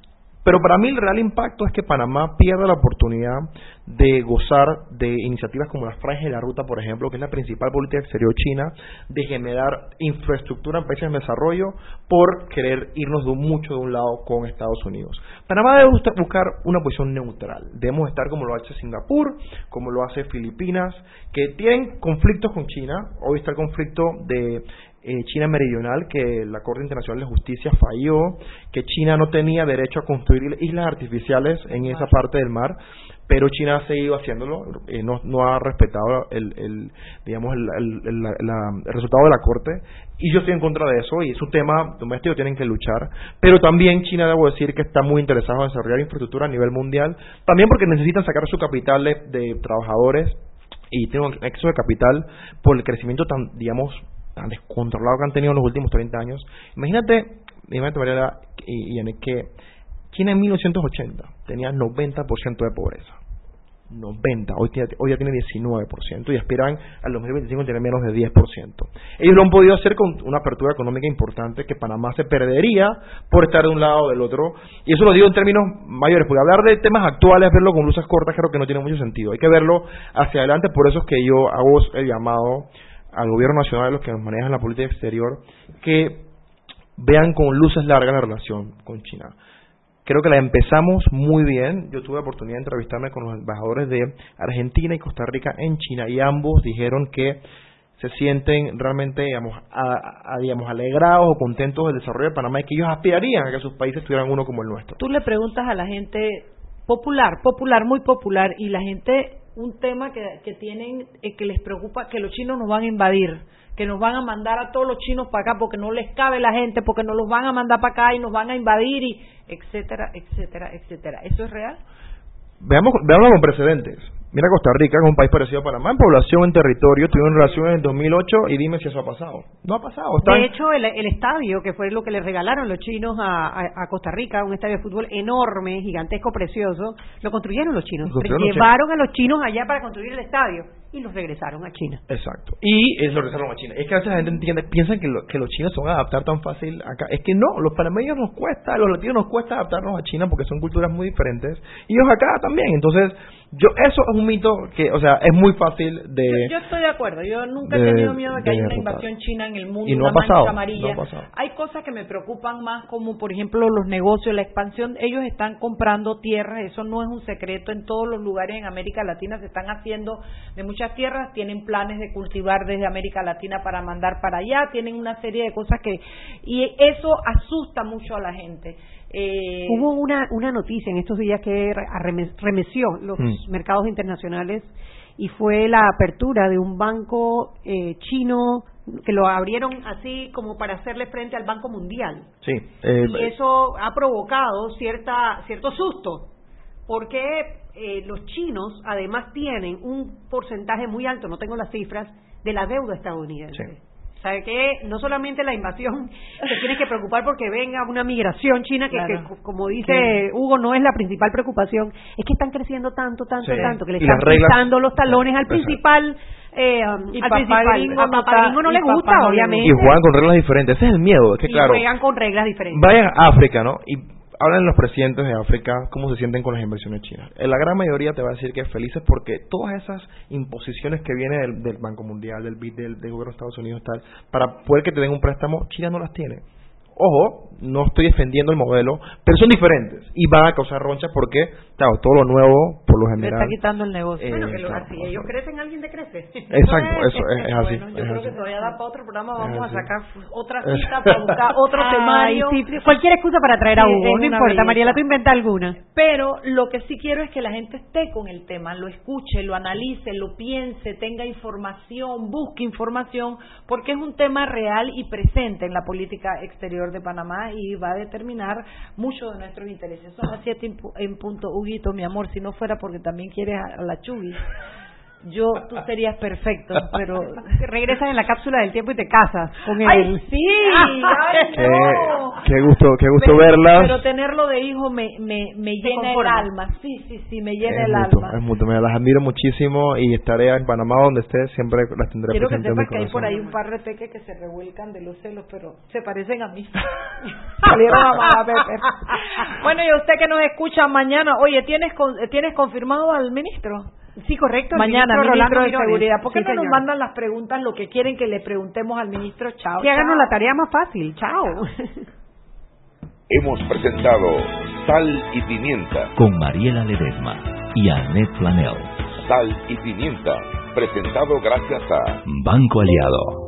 Pero para mí el real impacto es que Panamá pierde la oportunidad de gozar de iniciativas como la Franja de la Ruta, por ejemplo, que es la principal política exterior china, de generar infraestructura en países en desarrollo por querer irnos de mucho de un lado con Estados Unidos. Panamá debe buscar una posición neutral. Debemos estar como lo hace Singapur, como lo hace Filipinas, que tienen conflictos con China. Hoy está el conflicto de eh, China Meridional, que la Corte Internacional de Justicia falló, que China no tenía derecho a construir islas artificiales en esa parte del mar, pero China ha seguido haciéndolo, eh, no, no, ha respetado el, el digamos el, el, resultado de la Corte, y yo estoy en contra de eso, y es un tema doméstico, tienen que luchar, pero también China, debo decir, que está muy interesado en desarrollar infraestructura a nivel mundial, también porque necesitan sacar su capital de, de trabajadores y tiene un exceso de capital por el crecimiento tan, digamos, tan descontrolado que han tenido en los últimos 30 años. Imagínate, imagínate María y, y que China en 1980 tenía 90% de pobreza. 90, hoy, hoy ya tiene 19% y aspiran al 2025 a tener menos de 10%. Ellos lo han podido hacer con una apertura económica importante que Panamá se perdería por estar de un lado o del otro. Y eso lo digo en términos mayores, porque hablar de temas actuales, verlo con luces cortas, creo que no tiene mucho sentido. Hay que verlo hacia adelante, por eso es que yo hago el llamado al gobierno nacional, a los que nos manejan la política exterior, que vean con luces largas la relación con China. Creo que la empezamos muy bien. Yo tuve la oportunidad de entrevistarme con los embajadores de Argentina y Costa Rica en China y ambos dijeron que se sienten realmente, digamos, digamos, alegrados o contentos del desarrollo de Panamá y que ellos aspirarían a que sus países tuvieran uno como el nuestro. Tú le preguntas a la gente popular, popular, muy popular, y la gente un tema que, que tienen, eh, que les preocupa, que los chinos nos van a invadir, que nos van a mandar a todos los chinos para acá porque no les cabe la gente, porque nos los van a mandar para acá y nos van a invadir, y etcétera, etcétera, etcétera. ¿Eso es real? Veamos, veamos con precedentes. Mira Costa Rica, que es un país parecido a Panamá, en población, en territorio, tuvieron relaciones en 2008 y dime si eso ha pasado. No ha pasado. De hecho, el, estadio, que fue lo que le regalaron los chinos a, Costa Rica, un estadio de fútbol enorme, gigantesco, precioso, lo construyeron los chinos. Llevaron a los chinos allá para construir el estadio y los regresaron a China. Exacto. Y los regresaron a China. Es que a veces la gente entiende, piensan que, que los chinos se van a adaptar tan fácil acá. Es que no, los panameños nos cuesta, a los latinos nos cuesta adaptarnos a China porque son culturas muy diferentes. Y ellos acá también. Entonces, yo eso es un mito que, o sea, es muy fácil de... Yo, estoy de acuerdo. Yo nunca he tenido miedo de que haya una invasión china en el mundo, y no una ha pasado, mancha amarilla. Hay cosas que me preocupan más, como por ejemplo los negocios, la expansión. Ellos están comprando tierras, eso no es un secreto. En todos los lugares en América Latina se están haciendo de muchas tierras. Tienen planes de cultivar desde América Latina para mandar para allá, tienen una serie de cosas que... Y eso asusta mucho a la gente. Eh, Hubo una, una noticia en estos días que remeció los mm. mercados internacionales y fue la apertura de un banco eh, chino que lo abrieron así como para hacerle frente al Banco Mundial. Sí. Eh, y eso ha provocado cierta cierto susto porque eh, los chinos además tienen un porcentaje muy alto, no tengo las cifras, de la deuda estadounidense. ¿Sabe qué? No solamente la invasión se tiene que preocupar porque venga una migración china, que, como dice Hugo, no es la principal preocupación, es que están creciendo tanto, tanto, tanto, que le están pisando los talones al principal eh, um, y al principal, a no, le gusta, obviamente. Y juegan con reglas diferentes, ese es el miedo, es que claro. juegan con reglas diferentes. Vayan a África, ¿no? Y hablan los presidentes de África cómo se sienten con las inversiones chinas. En la gran mayoría te va a decir que es felices porque todas esas imposiciones que vienen del, Banco Mundial, del BID, del, del, gobierno de Estados Unidos, tal, para poder que te den un préstamo, China no las tiene. Ojo, no estoy defendiendo el modelo, pero son diferentes y van a causar ronchas porque, claro, todo lo nuevo, por lo general. está quitando el negocio. Eh, bueno, que lo, así ellos crecen, alguien decrece. Exacto, eso es, así. Bueno, yo creo que todavía da para otro programa, vamos a sacar otra cita para buscar otro temario. cualquier excusa para traer a Hugo, no importa, Mariela, tú inventa alguna. Pero lo que sí quiero es que la gente esté con el tema, lo escuche, lo analice, lo piense, tenga información, busque información, porque es un tema real y presente en la política exterior de Panamá y va a determinar mucho de nuestros intereses. Son las siete en punto, Huguito, mi amor, si no fuera porque también quieres a la Chugui. Yo tú serías perfecto, pero regresas en la cápsula del tiempo y te casas con él. ¡Ay, sí! ¡Ay, Qué, no! qué gusto, qué gusto pero, verlas. Pero tenerlo de hijo me, me, me llena el alma. Sí, sí, sí, me llena es el mutuo, alma. es mutuo. Me las admiro muchísimo y estaré en Panamá donde esté, siempre las tendré Quiero que presentes en mi sepas que hay por ahí un par de peques que se revuelcan de los celos, pero se parecen a mí. Salieron a mamá Pepe. Bueno, y usted que nos escucha mañana, oye, ¿tienes con- tienes confirmado al ministro? Sí, correcto. el Mañana, ministro ministro, Rolando de. Seguridad. ¿Por qué Sí, no nos mandan las preguntas, lo que quieren que le preguntemos al ministro? Chao. Que háganos la tarea más fácil. Chao. Hemos presentado Sal y Pimienta. Con Mariela Ledesma y Annette Flanell. Sal y Pimienta. Presentado gracias a Banco Aliado.